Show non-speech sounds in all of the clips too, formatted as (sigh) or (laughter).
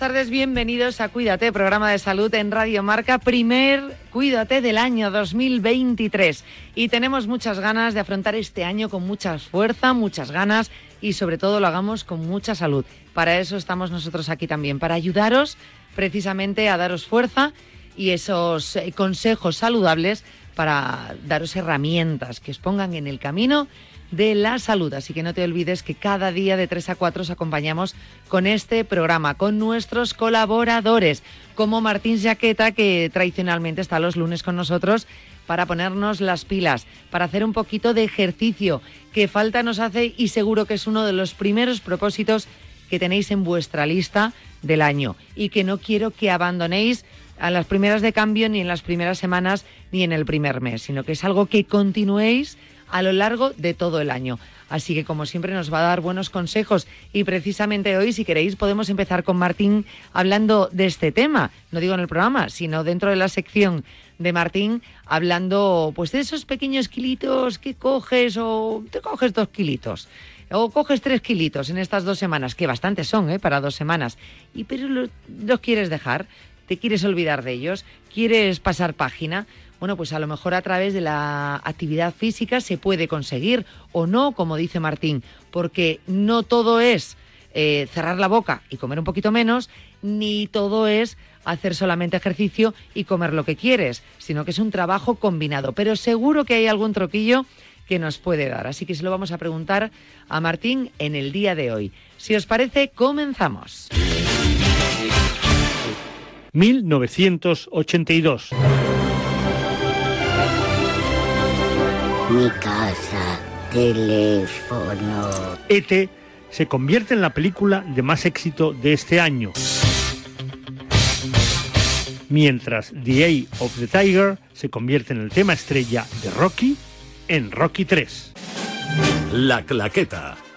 Tardes, bienvenidos a Cuídate, programa de salud en Radio Marca, primer Cuídate del año 2023. Y tenemos muchas ganas de afrontar este año con mucha fuerza, muchas ganas y sobre todo lo hagamos con mucha salud. Para eso estamos nosotros aquí también, para ayudaros precisamente a daros fuerza y esos eh, consejos saludables para daros herramientas que os pongan en el camino de la salud. Así que no te olvides que cada día de 3 a 4 os acompañamos con este programa, con nuestros colaboradores, como Martín Jaqueta, que tradicionalmente está los lunes con nosotros para ponernos las pilas, para hacer un poquito de ejercicio, que falta nos hace y seguro que es uno de los primeros propósitos que tenéis en vuestra lista del año y que no quiero que abandonéis a las primeras de cambio ni en las primeras semanas ni en el primer mes, sino que es algo que continuéis a lo largo de todo el año. Así que, como siempre, nos va a dar buenos consejos. Y precisamente hoy, si queréis, podemos empezar con Martín hablando de este tema. No digo en el programa, sino dentro de la sección de Martín, hablando pues de esos pequeños kilitos que coges o te coges dos kilitos. O coges tres kilitos en estas dos semanas, que bastantes son, ¿eh? Para dos semanas. Y pero los quieres dejar, te quieres olvidar de ellos, quieres pasar página bueno, pues a lo mejor a través de la actividad física se puede conseguir o no, como dice Martín, porque no todo es eh, cerrar la boca y comer un poquito menos, ni todo es hacer solamente ejercicio y comer lo que quieres, sino que es un trabajo combinado. Pero seguro que hay algún troquillo que nos puede dar. Así que se lo vamos a preguntar a Martín en el día de hoy. Si os parece, comenzamos. 1982. Mi casa, teléfono. ET se convierte en la película de más éxito de este año. Mientras The Eye of the Tiger se convierte en el tema estrella de Rocky en Rocky 3. La claqueta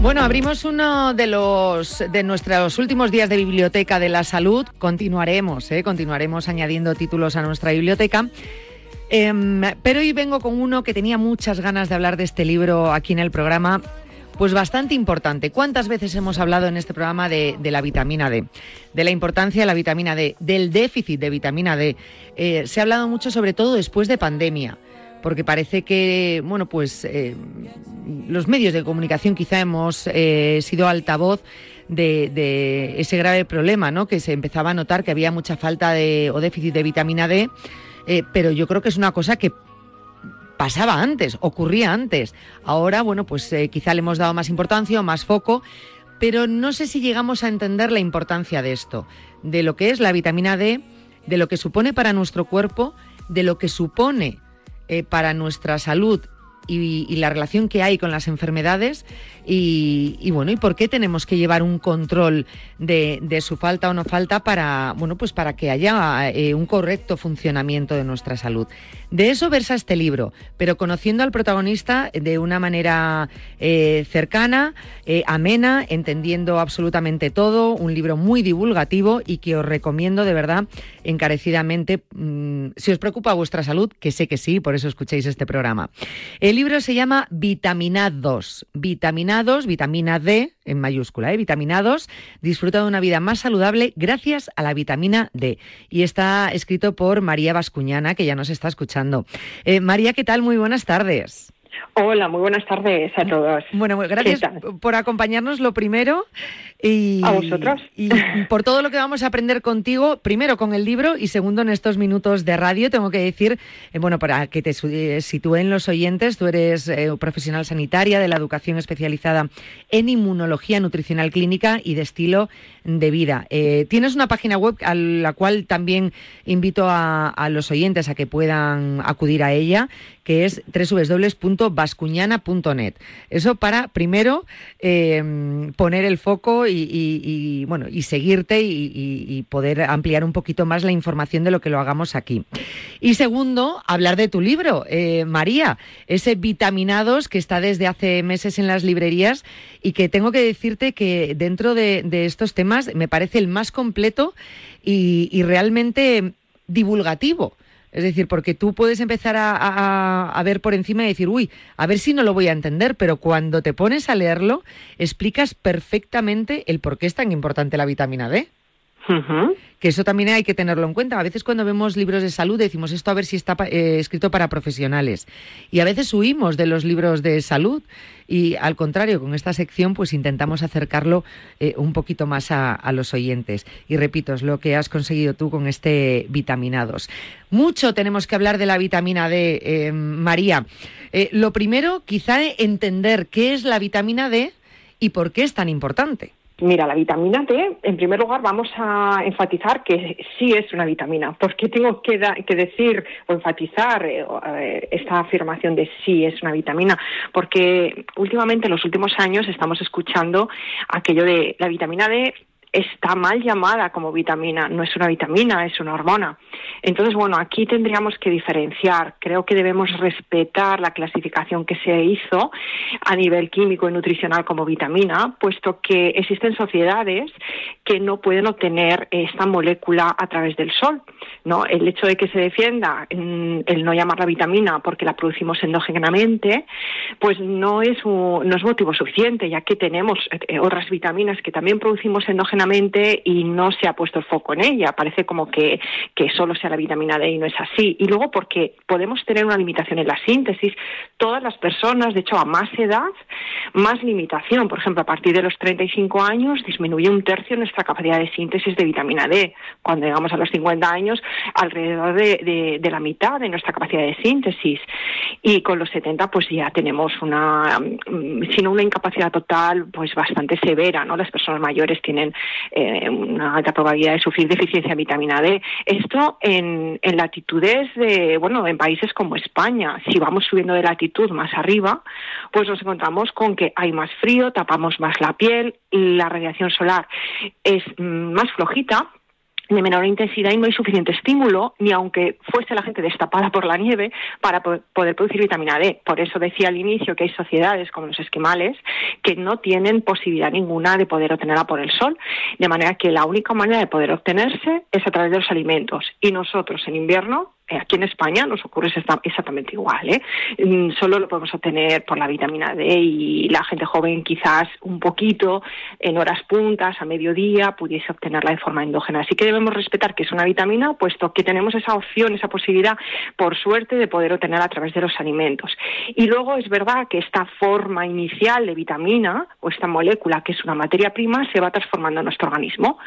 Bueno, abrimos uno de los de nuestros últimos días de biblioteca de la salud. Continuaremos, ¿eh? continuaremos añadiendo títulos a nuestra biblioteca. Em, pero hoy vengo con uno que tenía muchas ganas de hablar de este libro aquí en el programa pues bastante importante. ¿Cuántas veces hemos hablado en este programa de, la vitamina D? De la importancia de la vitamina D, del déficit de vitamina D. Eh, se ha hablado mucho sobre todo después de pandemia porque parece que, bueno, pues eh, los medios de comunicación quizá hemos eh, sido altavoz de, ese grave problema, ¿no? Que se empezaba a notar que había mucha falta de, o déficit de vitamina D, pero yo creo que es una cosa que pasaba antes, ocurría antes. Ahora, bueno, pues eh, quizá le hemos dado más importancia o más foco, pero no sé si llegamos a entender la importancia de esto, de lo que es la vitamina D, de lo que supone para nuestro cuerpo, de lo que supone eh, para nuestra salud y, la relación que hay con las enfermedades y, bueno, y por qué tenemos que llevar un control de, su falta o no falta para, bueno, pues para que haya eh, un correcto funcionamiento de nuestra salud. De eso versa este libro, pero conociendo al protagonista de una manera eh, cercana, eh, amena, entendiendo absolutamente todo, un libro muy divulgativo y que os recomiendo de verdad encarecidamente, mm, si os preocupa vuestra salud, que sé que sí, por eso escuchéis este programa. El libro se llama Vitaminados, Vitaminados, vitamina D en mayúscula, ¿eh? Vitaminados, disfruta de una vida más saludable gracias a la vitamina D. Y está escrito por María Vascuñana, que ya nos está escuchando. Eh, María, ¿qué tal? Muy buenas tardes. Hola, muy buenas tardes a todos. Bueno, gracias por acompañarnos lo primero. Y, a vosotros. Y por todo lo que vamos a aprender contigo, primero con el libro y segundo en estos minutos de radio, tengo que decir, eh, bueno, para que te eh, sitúen los oyentes, tú eres eh, profesional sanitaria de la educación especializada en inmunología nutricional clínica y de estilo de vida. tienes una página web a la cual también invito a, a los oyentes a que puedan acudir a ella, que es www.bascuñana.net. Eso para, primero, poner el foco y, bueno, y seguirte y, poder ampliar un poquito más la información de lo que lo hagamos aquí. Y segundo, hablar de tu libro, eh, María, ese Vitaminados que está desde hace meses en las librerías y que tengo que decirte que dentro de, estos temas me parece el más completo y realmente divulgativo. Es decir, porque tú puedes empezar a, ver por encima y decir, uy, a ver si no lo voy a entender, pero cuando te pones a leerlo, explicas perfectamente el por qué es tan importante la vitamina D que eso también hay que tenerlo en cuenta. A veces cuando vemos libros de salud decimos esto a ver si está eh, escrito para profesionales y a veces huimos de los libros de salud y al contrario, con esta sección pues intentamos acercarlo eh, un poquito más a, los oyentes. Y repito, es lo que has conseguido tú con este vitaminados. Mucho tenemos que hablar de la vitamina D, eh, María. lo primero, quizá entender qué es la vitamina D y por qué es tan importante. Mira, la vitamina D, en primer lugar, vamos a enfatizar que sí es una vitamina. ¿Por qué tengo que, decir o enfatizar eh, esta afirmación de sí es una vitamina? Porque últimamente, en los últimos años, estamos escuchando aquello de la vitamina D está mal llamada como vitamina, no es una vitamina, es una hormona. Entonces, bueno, aquí tendríamos que diferenciar. Creo que debemos respetar la clasificación que se hizo a nivel químico y nutricional como vitamina, puesto que existen sociedades que no pueden obtener esta molécula a través del sol. ¿no? El hecho de que se defienda el no llamarla vitamina porque la producimos endógenamente, pues no es, no es motivo suficiente, ya que tenemos eh, otras vitaminas que también producimos endógenamente y no se ha puesto el foco en ella. Parece como que, que solo sea la vitamina D y no es así. Y luego porque podemos tener una limitación en la síntesis. Todas las personas, de hecho, a más edad, más limitación. Por ejemplo, a partir de los 35 años disminuye un tercio nuestra capacidad de síntesis de vitamina D. Cuando llegamos a los 50 años, alrededor de, de, la mitad de nuestra capacidad de síntesis. Y con los 70, pues ya tenemos una, mm, si no una incapacidad total, pues bastante severa, ¿no? Las personas mayores tienen eh, una alta probabilidad de sufrir deficiencia de vitamina D. Esto en, en latitudes de, bueno, en países como España. Si vamos subiendo de latitud más arriba, pues nos encontramos con que hay más frío, tapamos más la piel, la radiación solar es más flojita de menor intensidad y no hay suficiente estímulo, ni aunque fuese la gente destapada por la nieve, para poder producir vitamina D. Por eso decía al inicio que hay sociedades como los esquimales que no tienen posibilidad ninguna de poder obtenerla por el sol, de manera que la única manera de poder obtenerse es a través de los alimentos. Y nosotros en invierno aquí en España nos ocurre exactamente igual. ¿eh? Mm, solo lo podemos obtener por la vitamina D y la gente joven quizás un poquito en horas puntas, a mediodía, pudiese obtenerla de forma endógena. Así que debemos respetar que es una vitamina, puesto que tenemos esa opción, esa posibilidad, por suerte, de poder obtenerla a través de los alimentos. Y luego es verdad que esta forma inicial de vitamina o esta molécula, que es una materia prima, se va transformando en nuestro organismo.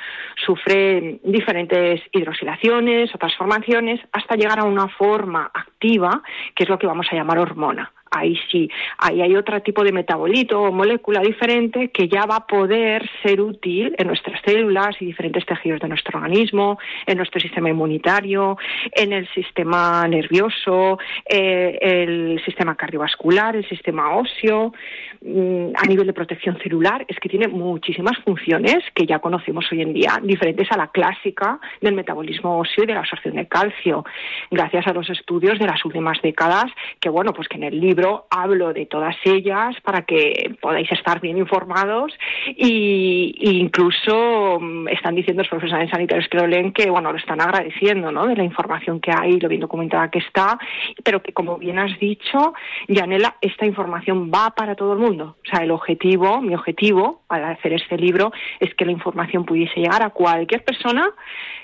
Sufre diferentes hidrosilaciones o transformaciones hasta llegar a una forma activa, que es lo que vamos a llamar hormona. Ahí sí, ahí hay otro tipo de metabolito o molécula diferente que ya va a poder ser útil en nuestras células y diferentes tejidos de nuestro organismo, en nuestro sistema inmunitario, en el sistema nervioso, eh, el sistema cardiovascular, el sistema óseo, mm, a nivel de protección celular, es que tiene muchísimas funciones que ya conocemos hoy en día, diferentes a la clásica del metabolismo óseo y de la absorción de calcio, gracias a los estudios de las últimas décadas, que bueno, pues que en el libro hablo de todas ellas para que podáis estar bien informados y, incluso mm, están diciendo los profesionales sanitarios que lo leen que bueno, lo están agradeciendo, ¿no? De la información que hay, lo bien documentada que está, pero que como bien has dicho, Yanela, esta información va para todo el mundo. O sea, el objetivo, mi objetivo al hacer este libro es que la información pudiese llegar a cualquier persona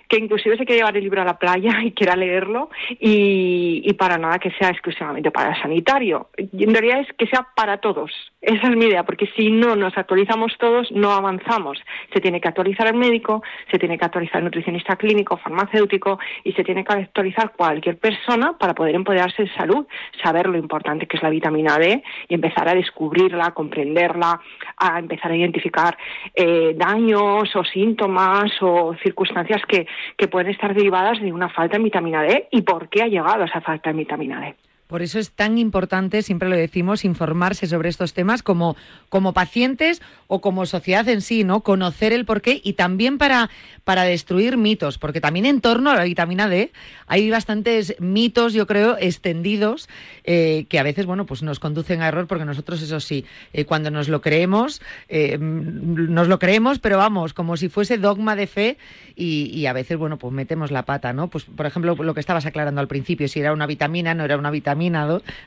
que inclusive se quiere llevar el libro a la playa (laughs) y quiera leerlo y, para nada que sea exclusivamente para el sanitario. Y en realidad es que sea para todos. Esa es mi idea, porque si no nos actualizamos todos, no avanzamos. Se tiene que actualizar el médico, se tiene que actualizar el nutricionista clínico, farmacéutico y se tiene que actualizar cualquier persona para poder empoderarse de salud, saber lo importante que es la vitamina D y empezar a descubrirla, comprenderla, a empezar a identificar eh, daños o síntomas o circunstancias que, que pueden estar derivadas de una falta de vitamina D y por qué ha llegado esa falta de vitamina D. Por eso es tan importante, siempre lo decimos, informarse sobre estos temas como, como pacientes o como sociedad en sí, ¿no? Conocer el porqué y también para, para destruir mitos, porque también en torno a la vitamina D hay bastantes mitos, yo creo, extendidos, eh, que a veces, bueno, pues nos conducen a error, porque nosotros, eso sí, eh, cuando nos lo creemos, eh, nos lo creemos, pero vamos, como si fuese dogma de fe y, y a veces, bueno, pues metemos la pata, ¿no? Pues, por ejemplo, lo que estabas aclarando al principio, si era una vitamina, no era una vitamina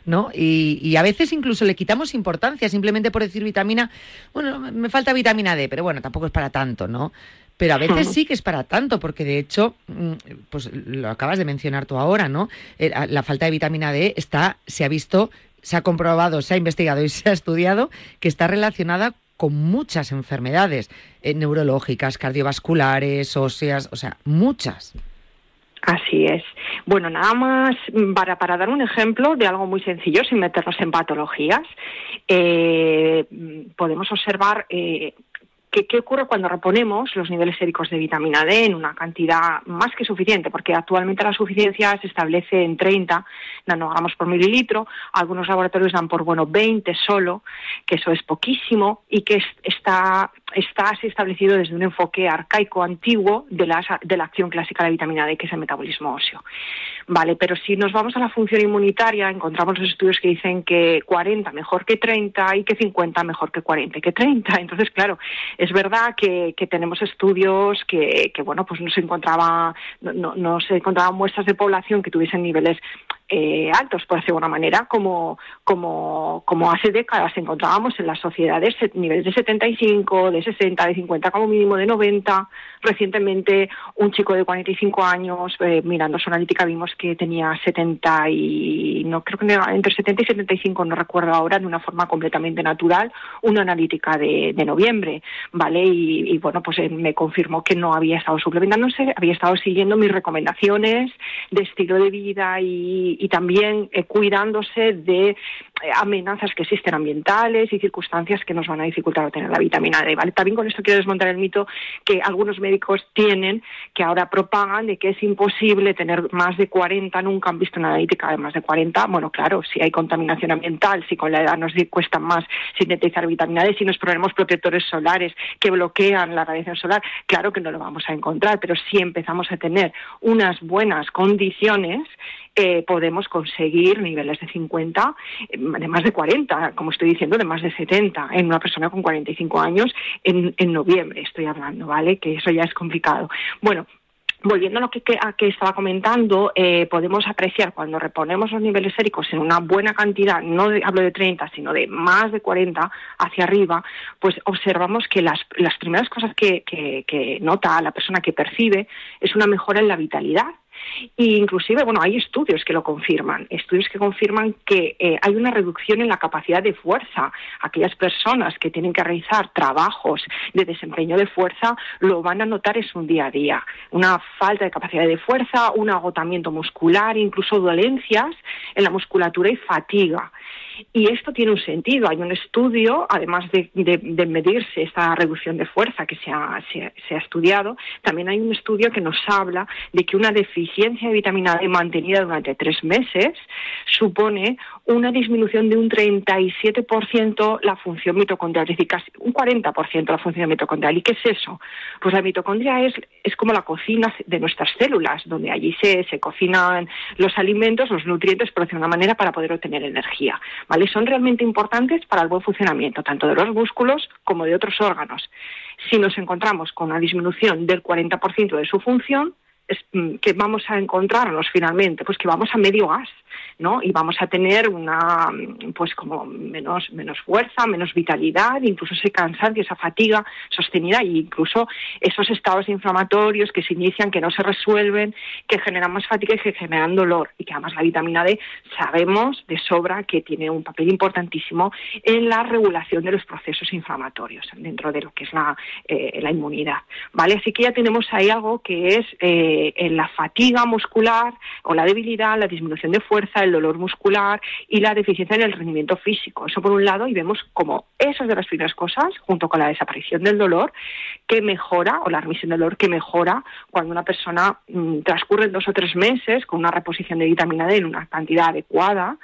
¿no? Y, a veces incluso le quitamos importancia simplemente por decir vitamina, bueno, me falta vitamina D, pero bueno, tampoco es para tanto, ¿no? Pero a veces (laughs) sí que es para tanto, porque de hecho, mm, pues lo acabas de mencionar tú ahora, ¿no? La falta de vitamina D está, se ha visto, se ha comprobado, se ha investigado y se ha estudiado que está relacionada con muchas enfermedades eh, neurológicas, cardiovasculares, óseas, o sea, muchas. Así es. Bueno, nada más para, para dar un ejemplo de algo muy sencillo, sin meternos en patologías, eh, podemos observar eh, ¿Qué, ocurre cuando reponemos los niveles séricos de vitamina D en una cantidad más que suficiente? Porque actualmente la suficiencia se establece en 30 nanogramos por mililitro. Algunos laboratorios dan por bueno 20 solo, que eso es poquísimo y que está, está así establecido desde un enfoque arcaico antiguo de la, de la acción clásica de la vitamina D, que es el metabolismo óseo. Vale, pero si nos vamos a la función inmunitaria, encontramos los estudios que dicen que 40 mejor que 30 y que 50 mejor que 40 y que 30. (laughs) Entonces, claro, es verdad que, tenemos estudios que, bueno, pues no se encontraba, no, no se encontraban muestras de población que tuviesen niveles eh, altos, por decirlo de alguna manera, como, como, hace décadas encontrábamos en las sociedades niveles de 75, de 60, de 50, como mínimo de 90. Recientemente, un chico de 45 años, eh, mirando su analítica, vimos que tenía 70 y, no creo que entre 70 y 75, no recuerdo ahora, de una forma completamente natural, una analítica de, de noviembre, ¿vale? Y, bueno, pues eh, me confirmó que no había estado suplementándose, había estado siguiendo mis recomendaciones de estilo de vida y, y también eh, cuidándose de amenazas que existen ambientales y circunstancias que nos van a dificultar obtener la vitamina D. ¿vale? También con esto quiero desmontar el mito que algunos médicos tienen, que ahora propagan de que es imposible tener más de 40, nunca han visto una analítica de más de 40. Bueno, claro, si hay contaminación ambiental, si con la edad nos cuesta más sintetizar vitamina D, si nos ponemos protectores solares que bloquean la radiación solar, claro que no lo vamos a encontrar, pero si empezamos a tener unas buenas condiciones, eh, podemos conseguir niveles de 50, de más de 40, como estoy diciendo, de más de 70 en una persona con 45 años en, en noviembre, estoy hablando, ¿vale? Que eso ya es complicado. Bueno, Volviendo a lo que, estaba comentando, eh, podemos apreciar cuando reponemos los niveles séricos en una buena cantidad, no hablo de 30, sino de más de 40 hacia arriba, pues observamos que las, las primeras cosas que, que, que nota la persona que percibe es una mejora en la vitalidad, y inclusive, bueno, hay estudios que lo confirman, estudios que confirman que eh, hay una reducción en la capacidad de fuerza. Aquellas personas que tienen que realizar trabajos de desempeño de fuerza lo van a notar en su día a día. Una falta de capacidad de fuerza, un agotamiento muscular, incluso dolencias en la musculatura y fatiga. Y esto tiene un sentido. Hay un estudio, además de, medirse esta reducción de fuerza que se ha, se, ha, estudiado, también hay un estudio que nos habla de que una deficiencia de vitamina D mantenida durante tres meses supone una disminución de un 37% la función mitocondrial, es decir, casi un 40% la función mitocondrial. ¿Y qué es eso? Pues la mitocondria es, es como la cocina de nuestras células, donde allí se, se cocinan los alimentos, los nutrientes, pero de una manera para poder obtener energía. Son realmente importantes para el buen funcionamiento, tanto de los músculos como de otros órganos. Si nos encontramos con una disminución del 40% de su función, es, mm, que vamos a encontrarnos finalmente? Pues que vamos a medio gas. ¿No? Y vamos a tener una, pues como menos, menos fuerza, menos vitalidad, incluso ese cansancio, esa fatiga sostenida e incluso esos estados inflamatorios que se inician, que no se resuelven, que generan más fatiga y que generan dolor. Y que además la vitamina D sabemos de sobra que tiene un papel importantísimo en la regulación de los procesos inflamatorios dentro de lo que es la, eh, la inmunidad. ¿vale? Así que ya tenemos ahí algo que es eh, en la fatiga muscular o la debilidad, la disminución de fuerza, el dolor muscular y la deficiencia en el rendimiento físico. Eso por un lado, y vemos como esas de las primeras cosas, junto con la desaparición del dolor, que mejora, o la remisión del dolor, que mejora cuando una persona mm, transcurre dos o tres meses con una reposición de vitamina D en una cantidad adecuada,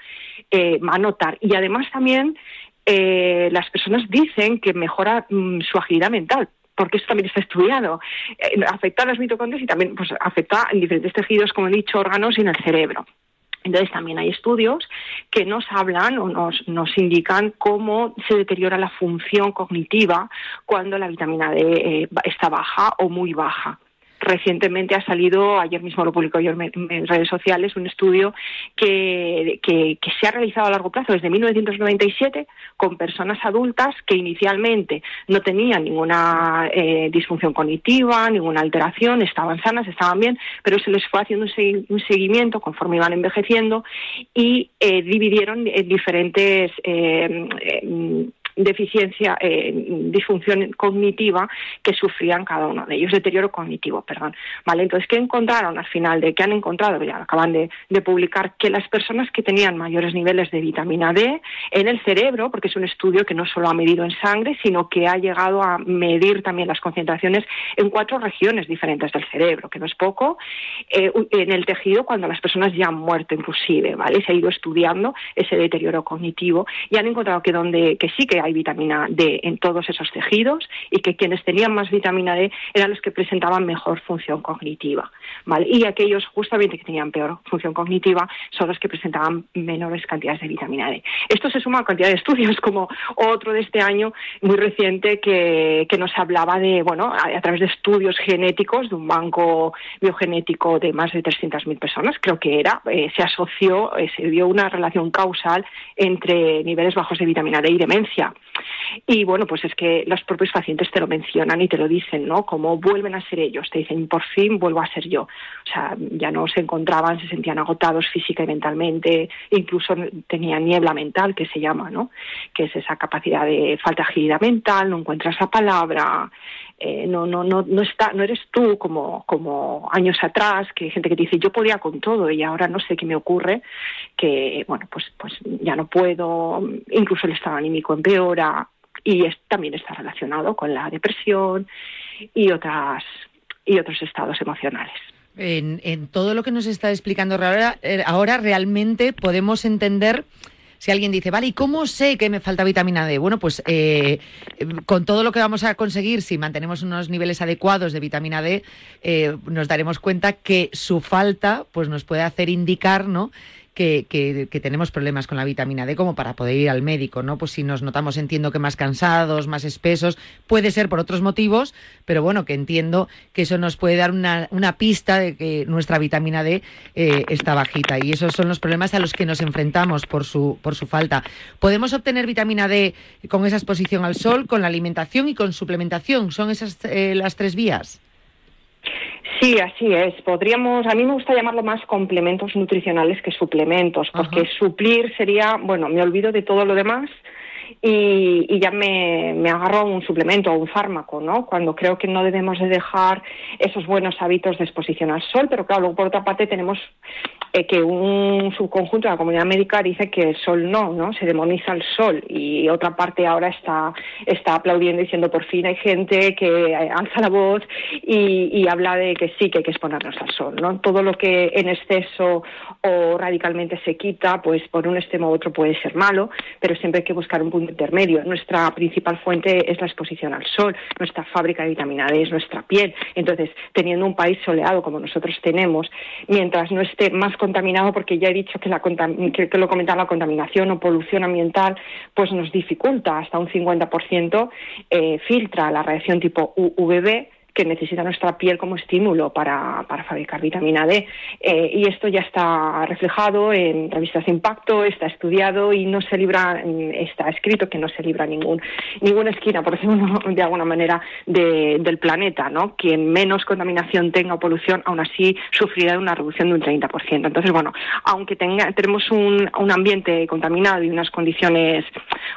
eh, va a notar. Y además también eh, las personas dicen que mejora mm, su agilidad mental, porque eso también está estudiado. Eh, afecta a las mitocondrias y también pues, afecta en diferentes tejidos, como he dicho, órganos y en el cerebro. Entonces también hay estudios que nos hablan o nos, indican cómo se deteriora la función cognitiva cuando la vitamina D eh, está baja o muy baja recientemente ha salido, ayer mismo lo publicó yo en, redes sociales, un estudio que, se ha realizado a largo plazo desde 1997 con personas adultas que inicialmente no tenían ninguna eh, disfunción cognitiva, ninguna alteración, estaban sanas, estaban bien, pero se les fue haciendo un, seguimiento conforme iban envejeciendo y eh, dividieron en diferentes eh, deficiencia, eh, disfunción cognitiva que sufrían cada uno de ellos, deterioro cognitivo, perdón. Vale, entonces, ¿qué encontraron al final? De qué han encontrado, ya acaban de, publicar, que las personas que tenían mayores niveles de vitamina D en el cerebro, porque es un estudio que no solo ha medido en sangre, sino que ha llegado a medir también las concentraciones en cuatro regiones diferentes del cerebro, que no es poco, eh, en el tejido cuando las personas ya han muerto inclusive, ¿vale? Se ha ido estudiando ese deterioro cognitivo y han encontrado que donde que sí que hay vitamina D en todos esos tejidos y que quienes tenían más vitamina D eran los que presentaban mejor función cognitiva. ¿vale? Y aquellos justamente que tenían peor función cognitiva son los que presentaban menores cantidades de vitamina D. Esto se suma a cantidad de estudios como otro de este año muy reciente que, que nos hablaba de, bueno, a, través de estudios genéticos de un banco biogenético de más de 300.000 personas, creo que era, eh, se asoció, eh, se vio una relación causal entre niveles bajos de vitamina D y demencia. Y bueno, pues es que los propios pacientes te lo mencionan y te lo dicen, ¿no? Como vuelven a ser ellos, te dicen, por fin vuelvo a ser yo. O sea, ya no se encontraban, se sentían agotados física y mentalmente, incluso tenían niebla mental, que se llama, ¿no? Que es esa capacidad de falta de agilidad mental, no encuentras la palabra, eh, no, no, no, no, está, no eres tú como, como años atrás, que hay gente que dice yo podía con todo y ahora no sé qué me ocurre, que bueno, pues, pues ya no puedo, incluso el estado anímico empeora y también está relacionado con la depresión y otras y otros estados emocionales. En, en todo lo que nos está explicando ahora, eh, ahora realmente podemos entender si alguien dice, vale, ¿y cómo sé que me falta vitamina D? Bueno, pues eh, con todo lo que vamos a conseguir, si mantenemos unos niveles adecuados de vitamina D, eh, nos daremos cuenta que su falta pues nos puede hacer indicar, ¿no? Que, tenemos problemas con la vitamina D como para poder ir al médico, ¿no? Pues si nos notamos, entiendo que más cansados, más espesos, puede ser por otros motivos, pero bueno, que entiendo que eso nos puede dar una, pista de que nuestra vitamina D eh, está bajita y esos son los problemas a los que nos enfrentamos por su, por su falta. ¿Podemos obtener vitamina D con esa exposición al sol, con la alimentación y con suplementación? ¿Son esas eh, las tres vías? Sí, así es. Podríamos, a mí me gusta llamarlo más complementos nutricionales que suplementos, porque suplir sería, bueno, me olvido de todo lo demás y, ya me, me, agarro a un suplemento o un fármaco, ¿no? Cuando creo que no debemos de dejar esos buenos hábitos de exposición al sol, pero claro, luego por otra parte tenemos eh, que un subconjunto de la comunidad médica dice que el sol no, ¿no? Se demoniza el sol y otra parte ahora está, está aplaudiendo diciendo por fin hay gente que alza la voz y, y habla de que sí, que hay que exponernos al sol, ¿no? Todo lo que en exceso o radicalmente se quita, pues por un extremo u otro puede ser malo, pero siempre hay que buscar un punto intermedio. Nuestra principal fuente es la exposición al sol, nuestra fábrica de vitamina D es nuestra piel. Entonces, teniendo un país soleado como nosotros tenemos, mientras no esté más contaminado, porque ya he dicho que, la, que, lo comentaba, la contaminación o polución ambiental, pues nos dificulta hasta un 50%, eh, filtra la radiación tipo UVB que necesita nuestra piel como estímulo para, para fabricar vitamina D. Eh, y esto ya está reflejado en revistas de impacto, está estudiado y no se libra, está escrito que no se libra ningún, ninguna esquina, por decirlo (laughs) de alguna manera, del planeta. ¿no? Quien menos contaminación tenga o polución, aún así sufrirá una reducción de un 30%. Entonces, bueno, aunque tenga, tenemos un, un ambiente contaminado y unas condiciones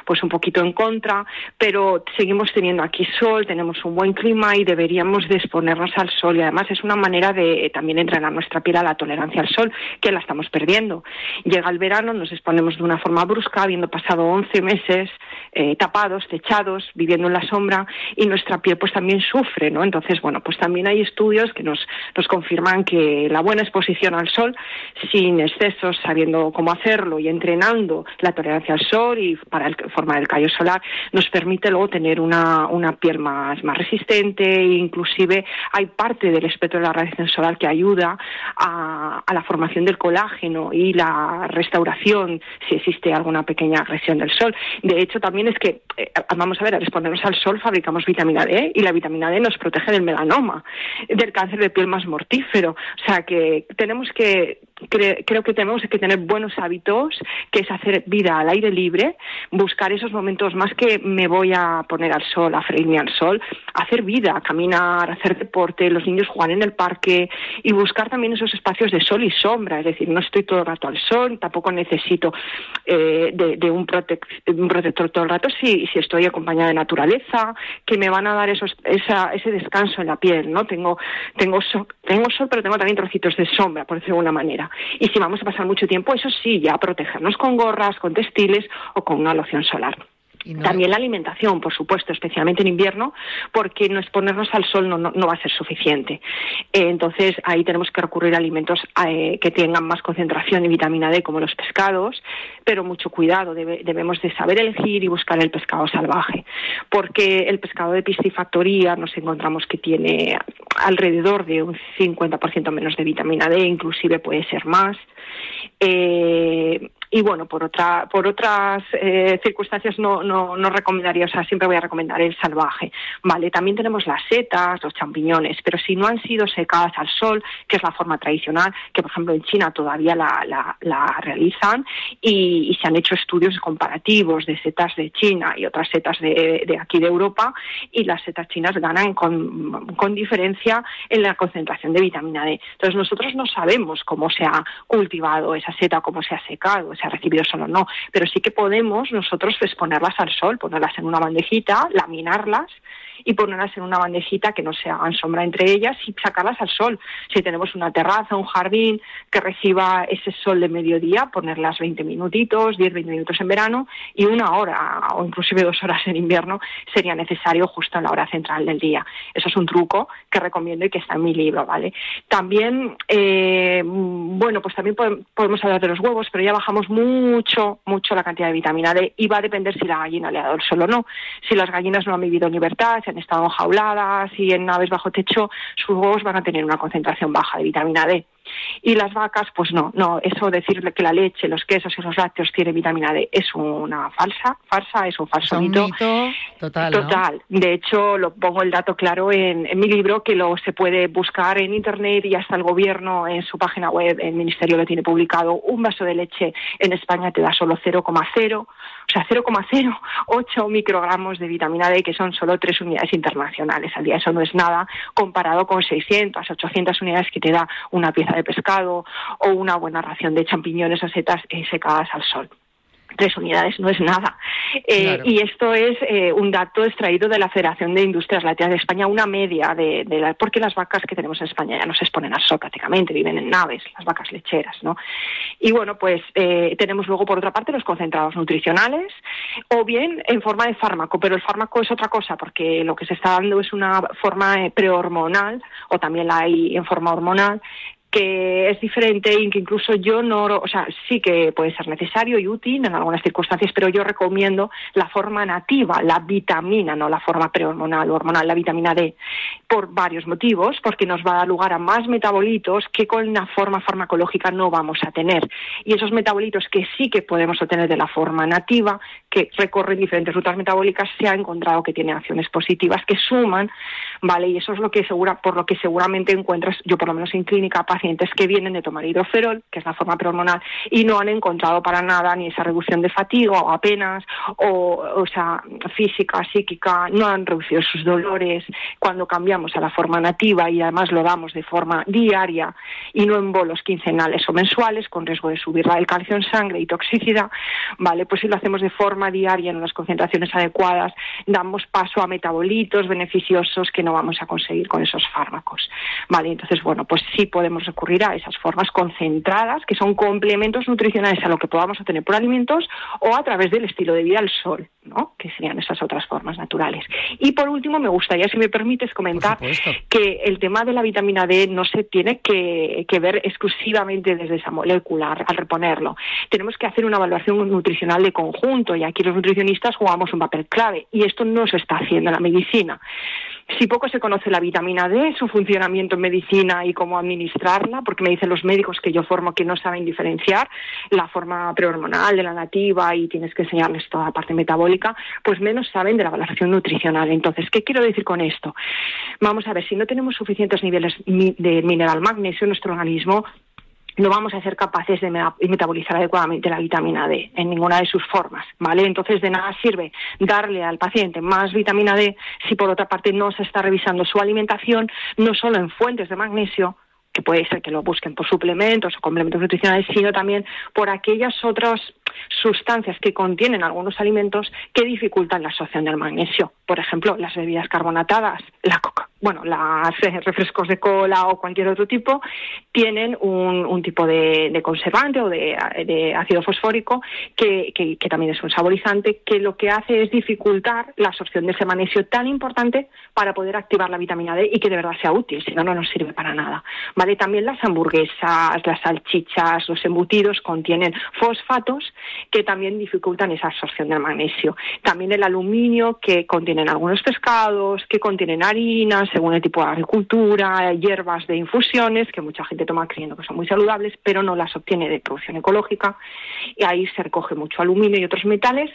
pues un poquito en contra, pero seguimos teniendo aquí sol, tenemos un buen clima y deberíamos de exponernos al sol y además es una manera de también entrenar nuestra piel a la tolerancia al sol, que la estamos perdiendo. Llega el verano, nos exponemos de una forma brusca, habiendo pasado 11 meses eh, tapados, techados, viviendo en la sombra y nuestra piel pues también sufre, ¿no? Entonces, bueno, pues también hay estudios que nos, nos confirman que la buena exposición al sol, sin excesos, sabiendo cómo hacerlo y entrenando la tolerancia al sol y para el, formar el callo solar, nos permite luego tener una, una piel más, más resistente e incluso inclusive hay parte del espectro de la radiación solar que ayuda a, la formación del colágeno y la restauración si existe alguna pequeña agresión del sol. De hecho, también es que, eh, vamos a ver, al exponernos al sol fabricamos vitamina D y la vitamina D nos protege del melanoma, del cáncer de piel más mortífero. O sea que tenemos que creo que tenemos que tener buenos hábitos, que es hacer vida al aire libre, buscar esos momentos más que me voy a poner al sol, a freírme al sol, hacer vida, caminar, hacer deporte, los niños jugar en el parque y buscar también esos espacios de sol y sombra, es decir, no estoy todo el rato al sol, tampoco necesito eh, de, un, protector todo el rato si, si estoy acompañada de naturaleza, que me van a dar esos, ese descanso en la piel, ¿no? Tengo, tengo, sol, tengo sol, pero tengo también trocitos de sombra, por decirlo de alguna manera. Y si vamos a pasar mucho tiempo, eso sí, ya protegernos con gorras, con textiles o con una loción solar. También la alimentación, por supuesto, especialmente en invierno, porque no exponernos al sol no, no, va a ser suficiente. Eh, entonces, ahí tenemos que recurrir a alimentos eh, que tengan más concentración de vitamina D, como los pescados, pero mucho cuidado, debemos de saber elegir y buscar el pescado salvaje, porque el pescado de piscifactoría nos encontramos que tiene alrededor de un 50% menos de vitamina D, inclusive puede ser más. Eh, y bueno, por otra, por otras eh, circunstancias no, no, no recomendaría, o sea, siempre voy a recomendar el salvaje. Vale, también tenemos las setas, los champiñones, pero si no han sido secadas al sol, que es la forma tradicional, que por ejemplo en China todavía la, la, realizan, y, se han hecho estudios comparativos de setas de China y otras setas de, de aquí de Europa, y las setas chinas ganan con, con diferencia en la concentración de vitamina D. Entonces nosotros no sabemos cómo se ha cultivado esa seta, cómo se ha secado, se ha recibido solo no, pero sí que podemos nosotros exponerlas al sol, ponerlas en una bandejita, laminarlas y ponerlas en una bandejita que no se hagan sombra entre ellas y sacarlas al sol. Si tenemos una terraza, un jardín que reciba ese sol de mediodía, ponerlas 20 minutitos, 10, 20 minutos en verano y una hora o inclusive dos horas en invierno sería necesario justo en la hora central del día. Eso es un truco que recomiendo y que está en mi libro, ¿vale? También, eh, bueno, pues también podemos hablar de los huevos, pero ya bajamos mucho, mucho la cantidad de vitamina D y va a depender si la gallina le ha dado el sol o no. Si las gallinas no han vivido en libertad, han estado enjauladas y en naves bajo techo, sus huevos van a tener una concentración baja de vitamina D. Y las vacas, pues no, no, eso decirle que la leche, los quesos y los lácteos tienen vitamina D es una falsa, falsa, es un falso mito. Total. Total. De hecho, lo pongo el dato claro en, en, mi libro, que lo se puede buscar en internet y hasta el gobierno en su página web, el ministerio lo tiene publicado. Un vaso de leche en España te da solo 0,0 o sea, 0,08 microgramos de vitamina D, que son solo tres unidades internacionales al día. Eso no es nada comparado con 600, 800 unidades que te da una pieza de pescado o una buena ración de champiñones o setas secadas al sol. Tres unidades no es nada. Eh, y esto es eh, un dato extraído de la Federación de Industrias Lácteas de España, una media de, la, porque las vacas que tenemos en España ya no se exponen al sol prácticamente, viven en naves, las vacas lecheras, ¿no? Y bueno, pues eh, tenemos luego por otra parte los concentrados nutricionales o bien en forma de fármaco, pero el fármaco es otra cosa porque lo que se está dando es una forma prehormonal o también la hay en forma hormonal que es diferente y que incluso yo no, o sea, sí que puede ser necesario y útil en algunas circunstancias, pero yo recomiendo la forma nativa, la vitamina, no la forma prehormonal o hormonal, la vitamina D, por varios motivos, porque nos va a dar lugar a más metabolitos que con la forma farmacológica no vamos a tener. Y esos metabolitos que sí que podemos obtener de la forma nativa, que recorren diferentes rutas metabólicas, se ha encontrado que tienen acciones positivas que suman, ¿vale? Y eso es lo que segura, por lo que seguramente encuentras, yo por lo menos en clínica, pacientes que vienen de tomar hidroferol, que es la forma prehormonal, y no han encontrado para nada ni esa reducción de fatiga o apenas, o, o sea, física, psíquica, no han reducido sus dolores. Cuando cambiamos a la forma nativa y además lo damos de forma diaria y no en bolos quincenales o mensuales, con riesgo de subir el calcio en sangre y toxicidad, ¿vale? Pues si lo hacemos de forma diaria en unas concentraciones adecuadas, damos paso a metabolitos beneficiosos que no vamos a conseguir con esos fármacos, ¿vale? Entonces, bueno, pues sí podemos recurrir a esas formas concentradas, que son complementos nutricionales a lo que podamos obtener por alimentos o a través del estilo de vida al sol, ¿no? que serían esas otras formas naturales. Y por último, me gustaría, si me permites, comentar que el tema de la vitamina D no se tiene que, que ver exclusivamente desde esa molecular al reponerlo. Tenemos que hacer una evaluación nutricional de conjunto y aquí los nutricionistas jugamos un papel clave y esto no se está haciendo en la medicina. Si poco se conoce la vitamina D, su funcionamiento en medicina y cómo administrarla, porque me dicen los médicos que yo formo que no saben diferenciar la forma prehormonal de la nativa y tienes que enseñarles toda la parte metabólica, pues menos saben de la valoración nutricional. Entonces, ¿qué quiero decir con esto? Vamos a ver, si no tenemos suficientes niveles de mineral magnesio en nuestro organismo, no vamos a ser capaces de metabolizar adecuadamente la vitamina D en ninguna de sus formas, ¿vale? Entonces de nada sirve darle al paciente más vitamina D si por otra parte no se está revisando su alimentación, no solo en fuentes de magnesio, que puede ser que lo busquen por suplementos o complementos nutricionales, sino también por aquellas otras sustancias que contienen algunos alimentos que dificultan la absorción del magnesio. Por ejemplo, las bebidas carbonatadas, la coca, bueno, los refrescos de cola o cualquier otro tipo tienen un, tipo de, conservante o de, ácido fosfórico que, que, también es un saborizante que lo que hace es dificultar la absorción de ese magnesio tan importante para poder activar la vitamina D y que de verdad sea útil, si no, no nos sirve para nada. ¿Vale? También las hamburguesas, las salchichas, los embutidos contienen fosfatos que también dificultan esa absorción del magnesio. También el aluminio que contienen algunos pescados, que contienen harinas, según el tipo de agricultura, hierbas de infusiones, que mucha gente toma creyendo que son muy saludables, pero no las obtiene de producción ecológica. Y ahí se recoge mucho aluminio y otros metales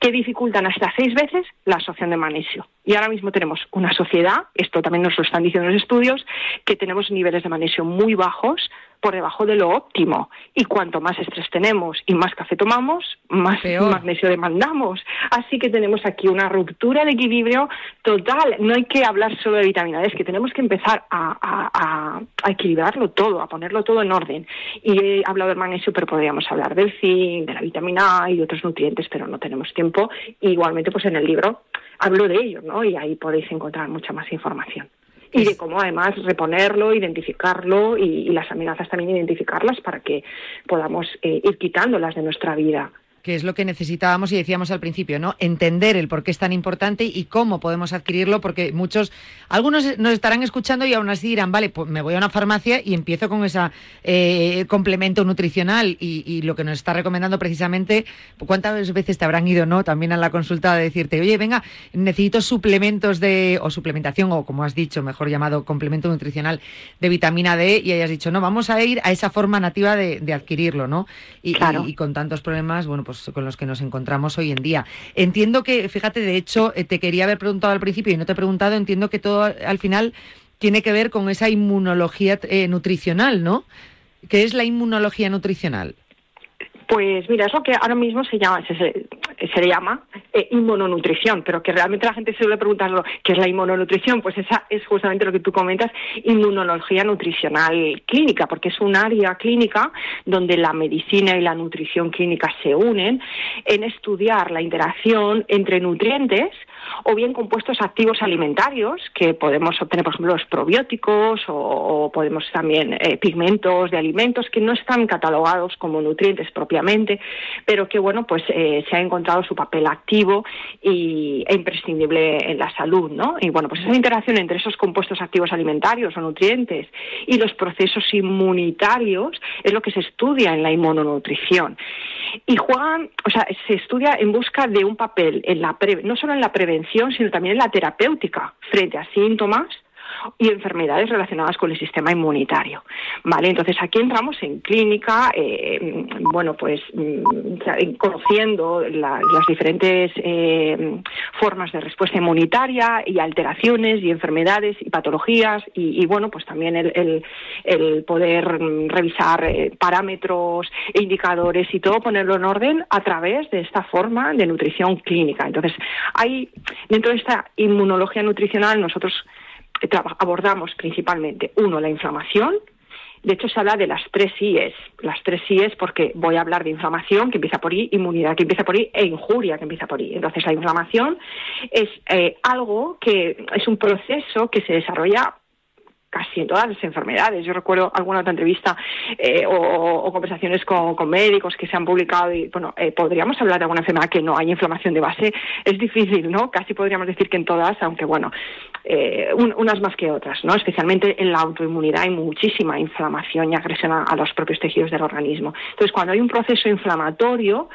que dificultan hasta seis veces la absorción de magnesio. Y ahora mismo tenemos una sociedad, esto también nos lo están diciendo los estudios, que tenemos niveles de magnesio muy bajos, por debajo de lo óptimo. Y cuanto más estrés tenemos y más café tomamos, más magnesio demandamos. Así que tenemos aquí una ruptura de equilibrio total. No hay que hablar solo de vitamina D, es que tenemos que empezar a, equilibrarlo todo, a ponerlo todo en orden. Y he hablado del magnesio, pero podríamos hablar del zinc, de la vitamina A y de otros nutrientes, pero no tenemos tiempo. igualmente, pues en el libro hablo de ello, ¿no? Y ahí podéis encontrar mucha más información y de cómo además reponerlo, identificarlo y, las amenazas también identificarlas para que podamos eh, ir quitándolas de nuestra vida que es lo que necesitábamos y decíamos al principio, ¿no? Entender el por qué es tan importante y cómo podemos adquirirlo, porque muchos, algunos nos estarán escuchando y aún así dirán, vale, pues me voy a una farmacia y empiezo con ese eh, complemento nutricional y, lo que nos está recomendando precisamente, ¿cuántas veces te habrán ido, no? También a la consulta de decirte, oye, venga, necesito suplementos de, o suplementación, o como has dicho, mejor llamado complemento nutricional de vitamina D, y hayas dicho, no, vamos a ir a esa forma nativa de, adquirirlo, ¿no? y, y con tantos problemas, bueno, pues con los que nos encontramos hoy en día. Entiendo que, fíjate, de hecho, eh, te quería haber preguntado al principio y no te he preguntado, entiendo que todo al final tiene que ver con esa inmunología eh, nutricional, ¿no? ¿Qué es la inmunología nutricional? Pues mira, eso que ahora mismo se llama, se, se, le llama eh, inmunonutrición, pero que realmente la gente se suele preguntar qué es la inmunonutrición, pues esa es justamente lo que tú comentas, inmunología nutricional clínica, porque es un área clínica donde la medicina y la nutrición clínica se unen en estudiar la interacción entre nutrientes, o bien compuestos activos alimentarios que podemos obtener, por ejemplo, los probióticos o, podemos también eh, pigmentos de alimentos que no están catalogados como nutrientes propiamente, pero que bueno, pues eh, se ha encontrado su papel activo y, e imprescindible en la salud, ¿no? Y bueno, pues esa interacción entre esos compuestos activos alimentarios o nutrientes y los procesos inmunitarios es lo que se estudia en la inmunonutrición. Y juegan, o sea, se estudia en busca de un papel en la no solo en la prevención sino también en la terapéutica frente a síntomas y enfermedades relacionadas con el sistema inmunitario. Vale, entonces aquí entramos en clínica, eh, bueno, pues mm, conociendo las diferentes eh, formas de respuesta inmunitaria y alteraciones y enfermedades y patologías y, bueno, pues también el, poder revisar eh, parámetros e indicadores y todo ponerlo en orden a través de esta forma de nutrición clínica. Entonces, hay dentro de esta inmunología nutricional nosotros abordamos principalmente, uno, la inflamación. De hecho, se habla de las tres IES. Las tres IES porque voy a hablar de inflamación, que empieza por I, inmunidad, que empieza por I, e injuria, que empieza por I. Entonces, la inflamación es eh, algo que es un proceso que se desarrolla casi en todas las enfermedades. Yo recuerdo alguna otra entrevista eh, o, conversaciones con, médicos que se han publicado y, bueno, eh, podríamos hablar de alguna enfermedad que no hay inflamación de base. Es difícil, ¿no? Casi podríamos decir que en todas, aunque, bueno, eh, unas más que otras, ¿no? Especialmente en la autoinmunidad hay muchísima inflamación y agresión a, los propios tejidos del organismo. Entonces, cuando hay un proceso inflamatorio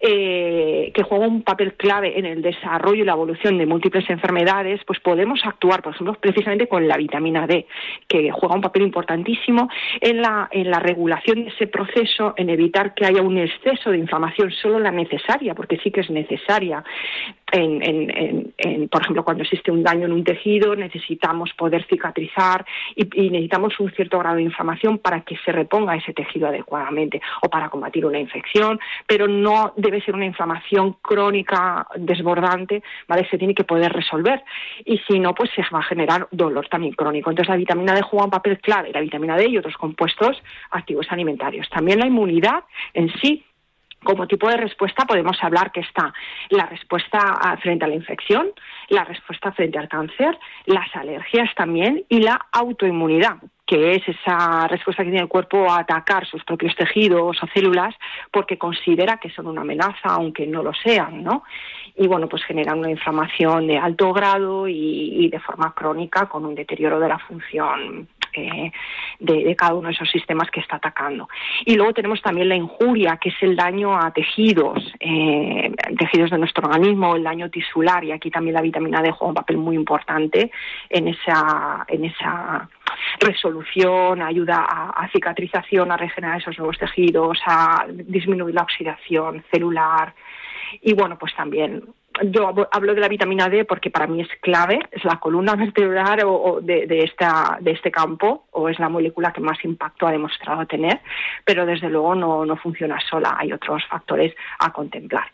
que juega un papel clave en el desarrollo y la evolución de múltiples enfermedades, pues podemos actuar, por ejemplo, precisamente con la vitamina D que juega un papel importantísimo en la, en la regulación de ese proceso, en evitar que haya un exceso de inflamación, solo la necesaria, porque sí que es necesaria. En, en, por ejemplo, cuando existe un daño en un tejido, necesitamos poder cicatrizar y, necesitamos un cierto grado de inflamación para que se reponga ese tejido adecuadamente o para combatir una infección, pero no debe ser una inflamación crónica desbordante, ¿vale? Se tiene que poder resolver y si no, pues se va a generar dolor también crónico. Entonces, la vitamina D juega un papel clave, la vitamina D y otros compuestos activos alimentarios. También la inmunidad en sí como tipo de respuesta podemos hablar que está la respuesta frente a la infección, la respuesta frente al cáncer, las alergias también y la autoinmunidad que es esa respuesta que tiene el cuerpo a atacar sus propios tejidos o células porque considera que son una amenaza, aunque no lo sean, ¿no? Y bueno, pues generan una inflamación de alto grado y, de forma crónica con un deterioro de la función de, cada uno de esos sistemas que está atacando. Y luego tenemos también la injuria, que es el daño a tejidos, eh, tejidos de nuestro organismo, el daño tisular, y aquí también la vitamina D juega un papel muy importante en esa, en esa resolución, ayuda a, cicatrización, a regenerar esos nuevos tejidos, a disminuir la oxidación celular. Y bueno, pues también yo hablo de la vitamina D porque para mí es clave, es la columna (laughs) vertebral o, de, esta, de este campo, o es la molécula que más impacto ha demostrado tener, pero desde luego no, no funciona sola, hay otros factores a contemplar.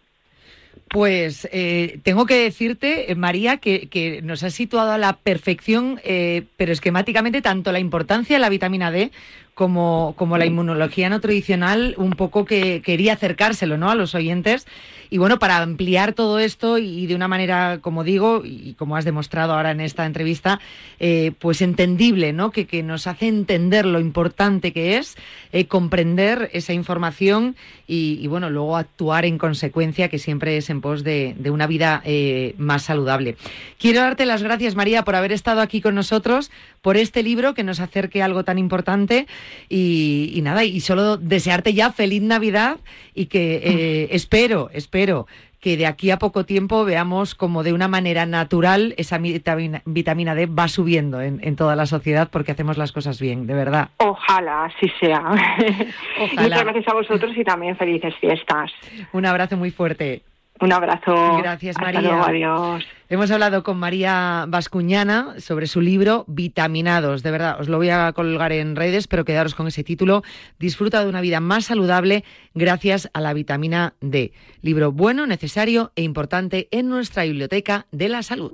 Pues eh, tengo que decirte, eh, María, que, nos has situado a la perfección, eh, pero esquemáticamente, tanto la importancia de la vitamina D como, como la inmunología no tradicional, un poco que quería acercárselo ¿no? a los oyentes. Y bueno, para ampliar todo esto y de una manera, como digo, y como has demostrado ahora en esta entrevista, eh, pues entendible, ¿no? Que, que, nos hace entender lo importante que es eh, comprender esa información y, bueno, luego actuar en consecuencia, que siempre es en pos de, una vida eh, más saludable. Quiero darte las gracias, María, por haber estado aquí con nosotros, por este libro que nos acerque a algo tan importante y, nada, y solo desearte ya feliz Navidad y que eh, espero, espero que de aquí a poco tiempo veamos como de una manera natural esa vitamina, D va subiendo en, toda la sociedad porque hacemos las cosas bien, de verdad. Ojalá así sea. (laughs) Muchas gracias a vosotros y también felices fiestas. Un abrazo muy fuerte. Un abrazo. Gracias, Hasta María. luego, adiós. Hemos hablado con María Vascuñana sobre su libro Vitaminados. De verdad, os lo voy a colgar en redes, pero quedaros con ese título. Disfruta de una vida más saludable gracias a la vitamina D. Libro bueno, necesario e importante en nuestra biblioteca de la salud.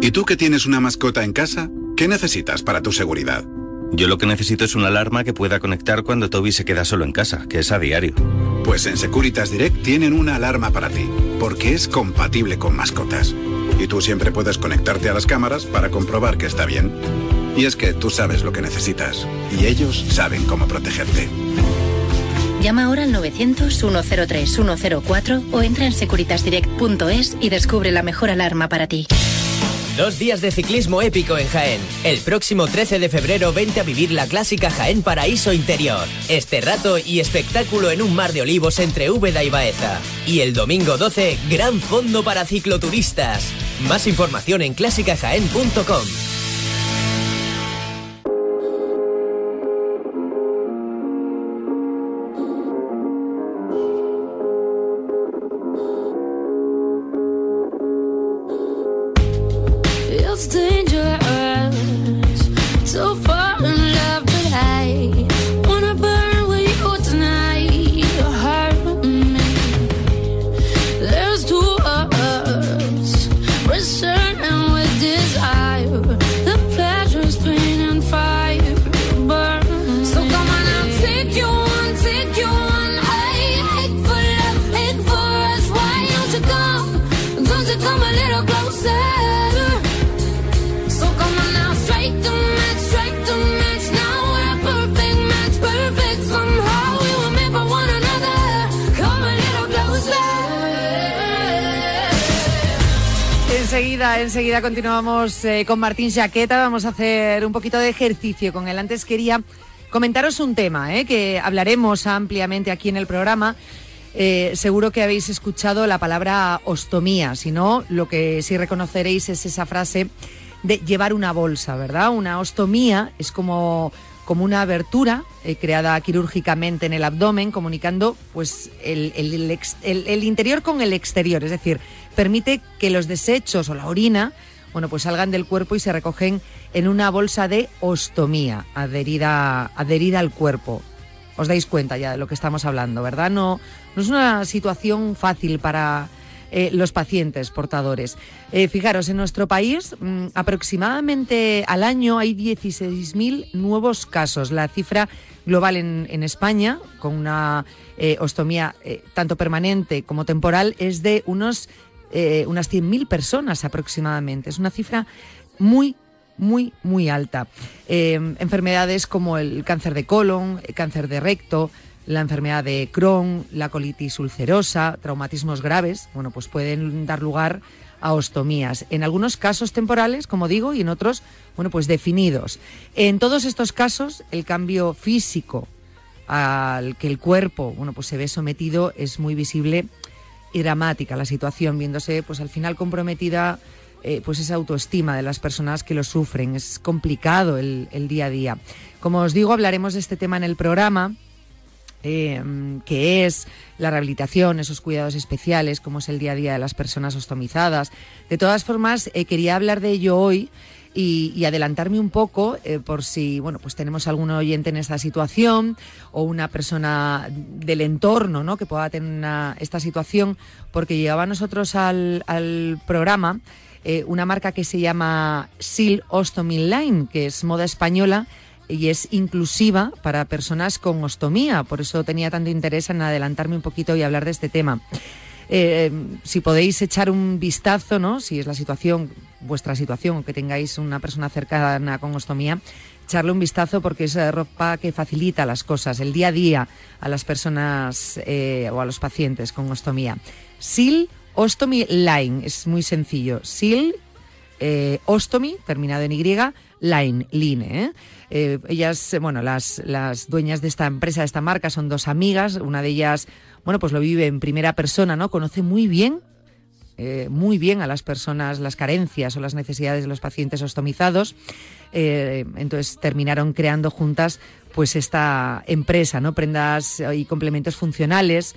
¿Y tú que tienes una mascota en casa? ¿Qué necesitas para tu seguridad? Yo lo que necesito es una alarma que pueda conectar cuando Toby se queda solo en casa, que es a diario. Pues en Securitas Direct tienen una alarma para ti, porque es compatible con mascotas. Y tú siempre puedes conectarte a las cámaras para comprobar que está bien. Y es que tú sabes lo que necesitas, y ellos saben cómo protegerte. Llama ahora al 900-103-104 o entra en securitasdirect.es y descubre la mejor alarma para ti. Dos días de ciclismo épico en Jaén. El próximo 13 de febrero vente a vivir la clásica Jaén Paraíso Interior. Este rato y espectáculo en un mar de olivos entre Úbeda y Baeza. Y el domingo 12, gran fondo para cicloturistas. Más información en clásicajaén.com. Enseguida, enseguida continuamos eh, con Martín Jaqueta. Vamos a hacer un poquito de ejercicio con él. Antes quería comentaros un tema eh, que hablaremos ampliamente aquí en el programa. Eh, seguro que habéis escuchado la palabra ostomía. Si no, lo que sí reconoceréis es esa frase de llevar una bolsa, ¿verdad? Una ostomía es como, como una abertura eh, creada quirúrgicamente en el abdomen, comunicando pues el, el- interior con el exterior, es decir, permite que los desechos o la orina bueno, pues salgan del cuerpo y se recogen en una bolsa de ostomía adherida, adherida al cuerpo. Os dais cuenta ya de lo que estamos hablando, ¿verdad? No, no es una situación fácil para eh, los pacientes portadores. Eh, fijaros, en nuestro país mm, aproximadamente al año hay 16.000 nuevos casos. La cifra global en, España, con una eh, ostomía tanto permanente como temporal, es de unos, eh, unas 100.000 personas aproximadamente. Es una cifra muy, muy, muy alta. Eh, enfermedades como el cáncer de colon, el cáncer de recto, la enfermedad de Crohn, la colitis ulcerosa, traumatismos graves, bueno, pues pueden dar lugar a ostomías. En algunos casos temporales, como digo, y en otros, bueno, pues definidos. En todos estos casos, el cambio físico al que el cuerpo, bueno, pues se ve sometido es muy visible y dramática la situación, viéndose, pues al final comprometida eh, pues esa autoestima de las personas que lo sufren. Es complicado el, día a día. Como os digo, hablaremos de este tema en el programa. eh, que es la rehabilitación, esos cuidados especiales, cómo es el día a día de las personas ostomizadas. De todas formas, eh, quería hablar de ello hoy y, adelantarme un poco eh, por si bueno pues tenemos algún oyente en esta situación o una persona del entorno ¿no? que pueda tener una- esta situación porque llegaba a nosotros al, programa eh, una marca que se llama Sil Ostomy Line que es moda española y es inclusiva para personas con ostomía por eso tenía tanto interés en adelantarme un poquito y hablar de este tema eh, si podéis echar un vistazo, ¿no? Si es la situación, vuestra situación, que tengáis una persona cercana con ostomía, echarle un vistazo porque es eh, ropa que facilita las cosas, el día a día a las personas eh, o a los pacientes con ostomía. Sil Ostomy Line, es muy sencillo. Sil eh, Ostomy, terminado en Y, Line, Line. ¿eh? Eh, ellas, bueno, las, las dueñas de esta empresa, de esta marca, son dos amigas. Una de ellas, bueno, pues lo vive en primera persona, ¿no? Conoce muy bien eh, muy bien a las personas las carencias o las necesidades de los pacientes ostomizados. Entonces terminaron creando juntas pues esta empresa, ¿no? Prendas y complementos funcionales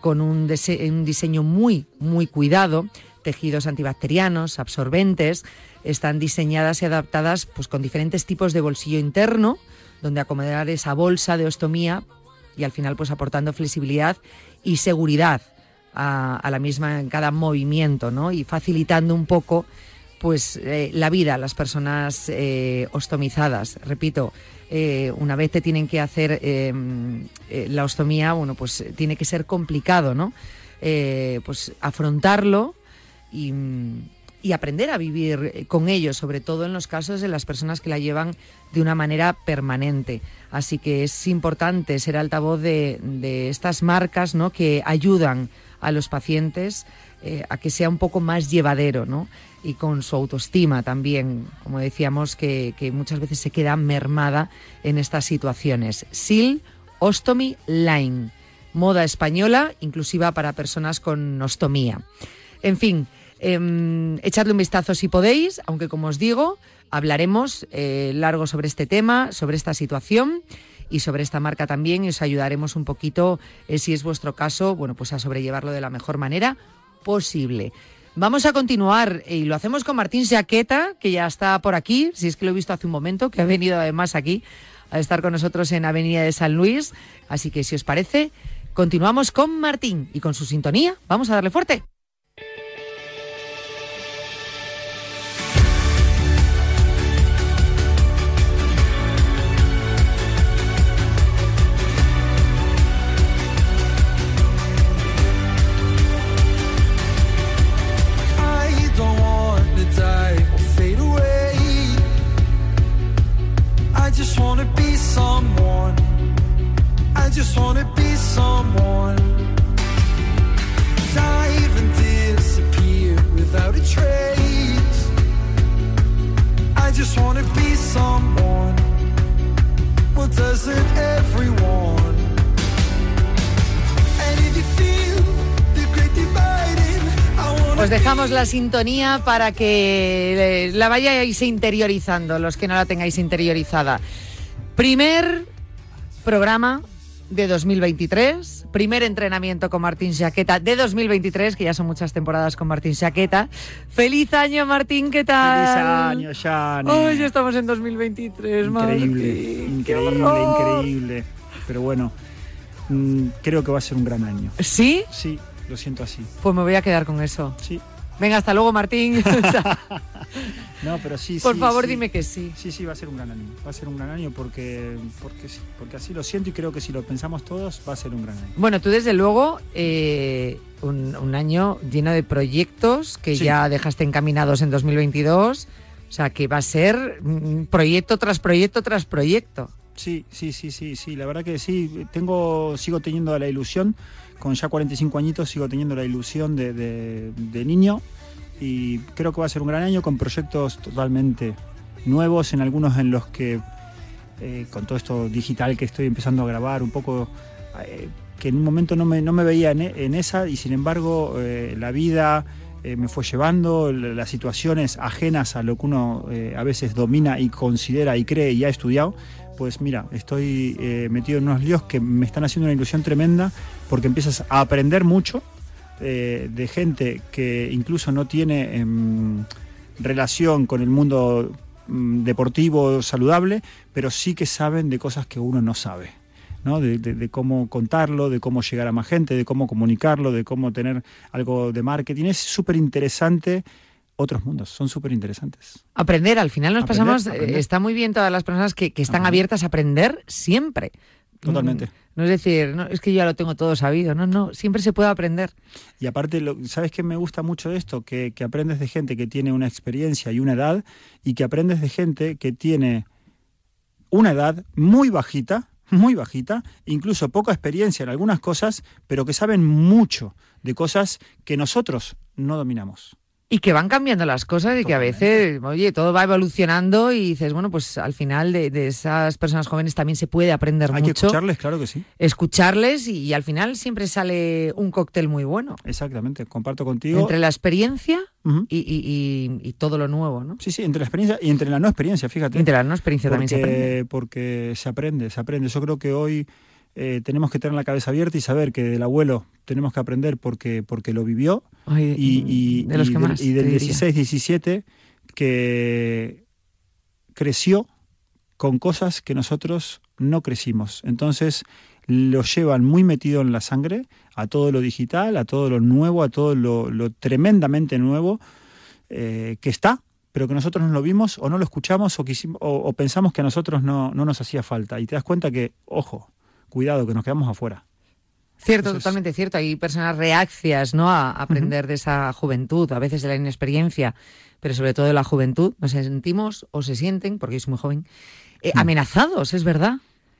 con un, un diseño muy, muy cuidado, tejidos antibacterianos, absorbentes, están diseñadas y adaptadas pues con diferentes tipos de bolsillo interno, donde acomodar esa bolsa de ostomía y al final pues aportando flexibilidad y seguridad a, la misma en cada movimiento, ¿no? Y facilitando un poco pues eh, la vida a las personas eh, ostomizadas. Repito, eh, una vez te tienen que hacer eh, la ostomía, bueno, pues tiene que ser complicado, ¿no? Pues afrontarlo y, y aprender a vivir eh, con ello, sobre todo en los casos de las personas que la llevan de una manera permanente. Así que es importante ser altavoz de, de estas marcas ¿no? que ayudan a los pacientes eh, a que sea un poco más llevadero, ¿no? Y con su autoestima también, como decíamos, que, que muchas veces se queda mermada en estas situaciones. SIL Ostomy Line, moda española, inclusiva para personas con ostomía. En fin, eh, echadle un vistazo si podéis, aunque como os digo, hablaremos eh, largo sobre este tema, sobre esta situación y sobre esta marca también y os ayudaremos un poquito, eh, si es vuestro caso, bueno, pues a sobrellevarlo de la mejor manera posible. Vamos a continuar y lo hacemos con Martín Jaqueta, que ya está por aquí, si es que lo he visto hace un momento, que ha venido además aquí a estar con nosotros en Avenida de San Luis. Así que si os parece, continuamos con Martín y con su sintonía. Vamos a darle fuerte. La sintonía para que eh, la vayáis interiorizando, los que no la tengáis interiorizada. Primer programa de 2023, primer entrenamiento con Martín Jaqueta de 2023, que ya son muchas temporadas con Martín Jaqueta. ¡Feliz año, Martín! ¿Qué tal? Feliz año, Shani. ¡Ay, ya estamos en 2023, Increíble, increíble, horror! increíble. Pero bueno, mm, creo que va a ser un gran año. ¿Sí? Sí, lo siento así. Pues me voy a quedar con eso. Sí. Venga, hasta luego, Martín. (laughs) (laughs) No, pero sí, Por sí, favor, sí. dime que sí. Sí, sí, va a ser un gran año. Va a ser un gran año porque, porque, sí, porque así lo siento y creo que si lo pensamos todos va a ser un gran año. Bueno, tú desde luego eh, un, un año lleno de proyectos que Sí. ya dejaste encaminados en 2022. O sea, que va a ser mm, proyecto tras proyecto tras proyecto. Sí, sí, sí, sí, sí, la verdad que sí, tengo, sigo teniendo la ilusión, con ya 45 añitos sigo teniendo la ilusión de, niño y creo que va a ser un gran año con proyectos totalmente nuevos, en algunos en los que eh, con todo esto digital que estoy empezando a grabar, un poco eh, que en un momento no me, no me veía en, en esa y sin embargo eh, la vida me fue llevando, las situaciones ajenas a lo que uno a veces domina y considera y cree y ha estudiado, pues mira, estoy eh, metido en unos líos que me están haciendo una ilusión tremenda porque empiezas a aprender mucho eh, de gente que incluso no tiene em, relación con el mundo mm, deportivo saludable, pero sí que saben de cosas que uno no sabe. ¿no? De, de- de cómo contarlo, de cómo llegar a más gente, de cómo comunicarlo, de cómo tener algo de marketing. Es súper interesante. Otros mundos son súper interesantes. Aprender, al final nos Aprender, pasamos, eh, aprender. está muy bien todas las personas que, que están abiertas a aprender siempre. Totalmente. Mm, No es decir, no, es que yo ya lo tengo todo sabido, no, no, siempre se puede aprender. Y aparte, lo- ¿sabes qué me gusta mucho de esto? Que, que aprendes de gente que tiene una experiencia y una edad y que aprendes de gente que tiene una edad muy bajita, muy bajita, incluso poca experiencia en algunas cosas, pero que saben mucho de cosas que nosotros no dominamos. Y que van cambiando las cosas y que a veces, oye, todo va evolucionando y dices, bueno, pues al final de, de esas personas jóvenes también se puede aprender Hay que mucho. escucharles, claro que sí. escucharles y, y al final siempre sale un cóctel muy bueno. Exactamente, comparto contigo. Entre la experiencia y, y- y- y todo lo nuevo, ¿no? Sí, sí, entre la experiencia y entre la no experiencia, fíjate. Entre la no experiencia porque, también se aprende. Porque se aprende, se aprende. Yo creo que hoy eh, tenemos que tener la cabeza abierta y saber que del abuelo tenemos que aprender porque, porque lo vivió. Ay, y, y- de los y que del, más, y del te diría. 16, 17, que creció con cosas que nosotros no crecimos. Entonces lo llevan muy metido en la sangre a todo lo digital, a todo lo nuevo, a todo lo, lo tremendamente nuevo eh, que está, pero que nosotros no lo vimos o no lo escuchamos o, quisim- o, o pensamos que a nosotros no, no nos hacía falta. Y te das cuenta que, ojo, cuidado, que nos quedamos afuera. Cierto, Entonces- totalmente cierto. Hay personas reacias, ¿no? A aprender de esa juventud, a veces de la inexperiencia, pero sobre todo de la juventud. Nos sentimos o se sienten, porque es muy joven, eh, amenazados, es verdad,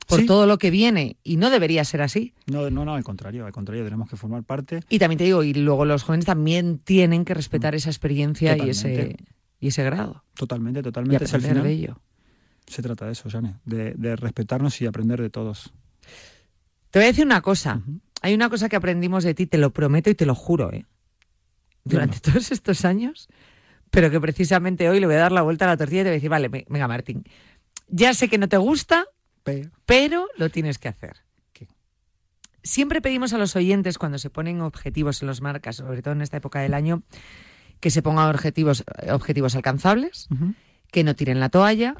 por Sí. todo lo que viene. Y no debería ser así. No, no, no, al contrario, al contrario, tenemos que formar parte. Y también te digo, y luego los jóvenes también tienen que respetar esa experiencia y ese, y ese grado. Totalmente, Y totalmente. Es al aprender final de ello. se trata de eso, Jane, de, de respetarnos y aprender de todos. Te voy a decir una cosa. Hay una cosa que aprendimos de ti, te lo prometo y te lo juro, ¿eh? Durante todos estos años, pero que precisamente hoy le voy a dar la vuelta a la tortilla y te voy a decir, vale, ve- venga Martín, ya sé que no te gusta, Pero, pero lo tienes que hacer. Siempre pedimos a los oyentes cuando se ponen objetivos en los marcas, sobre todo en esta época del año, que se pongan objetivos, eh, objetivos alcanzables, que no tiren la toalla,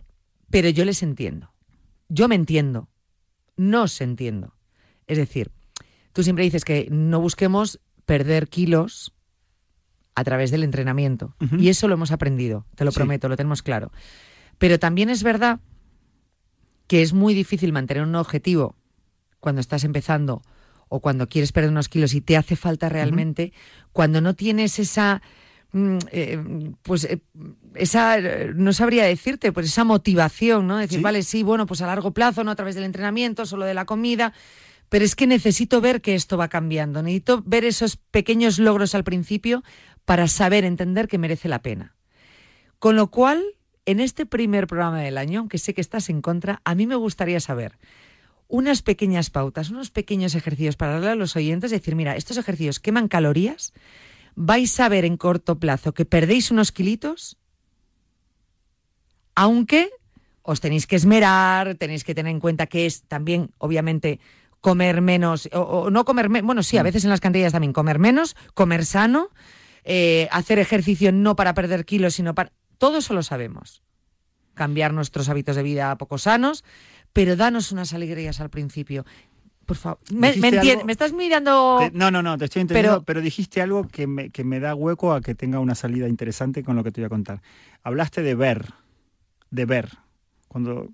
pero yo les entiendo. Yo me entiendo. No os entiendo. Es decir, tú siempre dices que no busquemos perder kilos a través del entrenamiento. Y eso lo hemos aprendido, te lo Sí. prometo, lo tenemos claro. Pero también es verdad que es muy difícil mantener un objetivo cuando estás empezando o cuando quieres perder unos kilos y te hace falta realmente, cuando no tienes esa, mm, eh, pues eh, esa, no sabría decirte, pues esa motivación, ¿no? Decir, Sí. vale, sí, bueno, pues a largo plazo, no a través del entrenamiento, solo de la comida, pero es que necesito ver que esto va cambiando, necesito ver esos pequeños logros al principio para saber, entender que merece la pena. Con lo cual, en este primer programa del año, aunque sé que estás en contra, a mí me gustaría saber unas pequeñas pautas, unos pequeños ejercicios para darle a los oyentes, decir, mira, estos ejercicios queman calorías, vais a ver en corto plazo que perdéis unos kilitos, aunque os tenéis que esmerar, tenéis que tener en cuenta que es también, obviamente, comer menos, o, o no comer menos, bueno, sí, a veces en las cantillas también, comer menos, comer sano, eh, hacer ejercicio no para perder kilos, sino para... Todo eso lo sabemos. Cambiar nuestros hábitos de vida poco sanos, pero danos unas alegrías al principio. Por favor, me, me algo- me estás mirando... Te- no, no, no, te estoy entendiendo, Pero- pero, dijiste algo que me, que me da hueco a que tenga una salida interesante con lo que te voy a contar. Hablaste de ver, de ver. Cuando,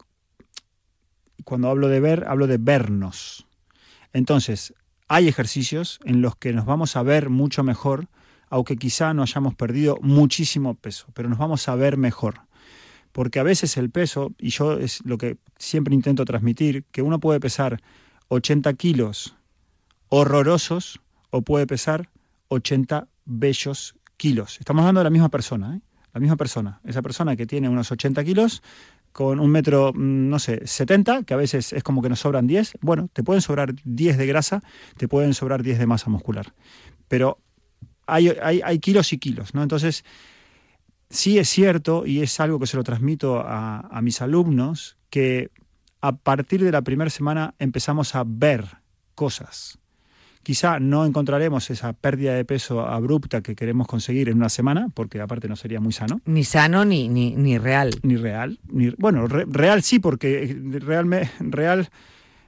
cuando hablo de ver, hablo de vernos. Entonces, hay ejercicios en los que nos vamos a ver mucho mejor, aunque quizá no hayamos perdido muchísimo peso, pero nos vamos a ver mejor. Porque a veces el peso, y yo es lo que siempre intento transmitir, que uno puede pesar 80 kilos horrorosos o puede pesar 80 bellos kilos. Estamos hablando de la misma persona, ¿eh? La misma persona. Esa persona que tiene unos 80 kilos con un metro, mm, no sé, 70, que a veces es como que nos sobran 10. Bueno, te pueden sobrar 10 de grasa, te pueden sobrar 10 de masa muscular. Pero hay, kilos y kilos, ¿no? Entonces, sí es cierto, y es algo que se lo transmito a mis alumnos, que a partir de la primera semana empezamos a ver cosas. Quizá no encontraremos esa pérdida de peso abrupta que queremos conseguir en una semana, porque aparte no sería muy sano. Ni sano ni, ni, ni real. Ni real. Ni, bueno, re- real sí, porque realme- real,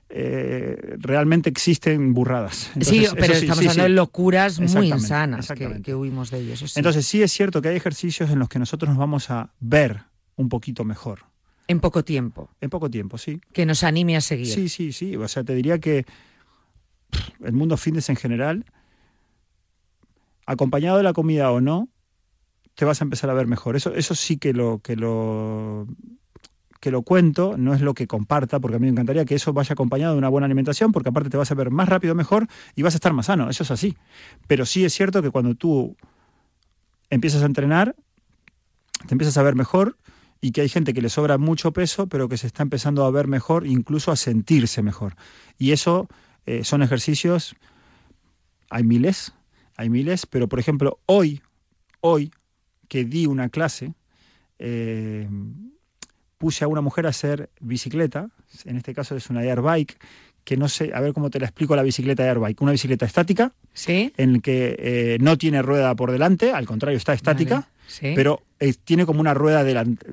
eh, realmente existen burradas. sí, pero sí, estamos sí, hablando sí. de locuras muy insanas que, que huimos de ellos. Entonces sí es cierto que hay ejercicios en los que nosotros nos vamos a ver un poquito mejor. en poco tiempo. En poco tiempo, sí. Que nos anime a seguir. Sí, sí, sí. O sea, te diría que el mundo fitness en general, acompañado de la comida o no, te vas a empezar a ver mejor. Eso, eso sí que lo, que lo que lo cuento, no es lo que comparta, porque a mí me encantaría que eso vaya acompañado de una buena alimentación, porque aparte te vas a ver más rápido, mejor y vas a estar más sano, eso es así. Pero sí es cierto que cuando tú empiezas a entrenar, te empiezas a ver mejor y que hay gente que le sobra mucho peso, pero que se está empezando a ver mejor, incluso a sentirse mejor. Y eso eh, son ejercicios, hay miles, hay miles, pero por ejemplo, hoy, hoy que di una clase, eh, puse a una mujer a hacer bicicleta, en este caso es una air bike, que no sé, a ver cómo te la explico la bicicleta air bike, una bicicleta estática, ¿Sí? en que eh, no tiene rueda por delante, al contrario, está estática, Vale, sí. pero eh, tiene como una rueda eh, adelante.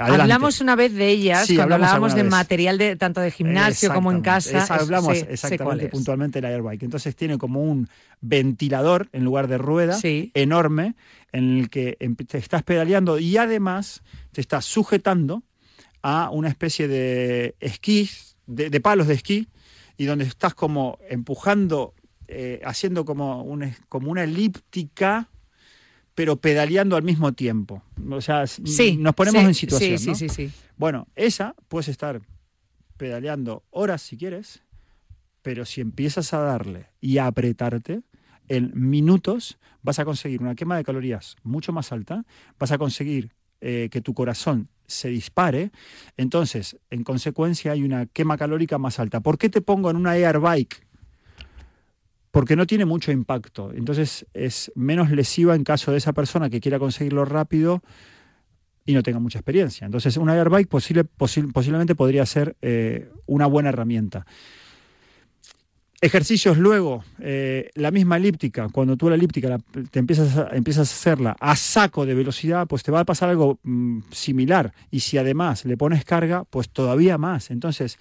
Hablamos una vez de ellas Sí, cuando hablábamos de vez. material de tanto de gimnasio como en casa. Es- hablamos exactamente puntualmente del airbike. Entonces tiene como un ventilador en lugar de rueda enorme en el que em- te estás pedaleando y además te estás sujetando a una especie de esquí, de, de palos de esquí, y donde estás como empujando, eh, haciendo como, un, como una elíptica, pero pedaleando al mismo tiempo. O sea, Sí, nos ponemos sí, en situación. sí, ¿no? sí, sí, sí. Bueno, esa puedes estar pedaleando horas si quieres, pero si empiezas a darle y a apretarte, en minutos vas a conseguir una quema de calorías mucho más alta, vas a conseguir eh, que tu corazón se dispare, entonces, en consecuencia, hay una quema calórica más alta. ¿Por qué te pongo en una air bike? Porque no tiene mucho impacto, entonces es menos lesiva en caso de esa persona que quiera conseguirlo rápido y no tenga mucha experiencia. Entonces, una airbike posible, posi- posiblemente podría ser eh, una buena herramienta. Ejercicios luego, eh, la misma elíptica, cuando tú la elíptica la- te empiezas a, empiezas a hacerla a saco de velocidad, pues te va a pasar algo mm, similar. Y si además le pones carga, pues todavía más. Entonces,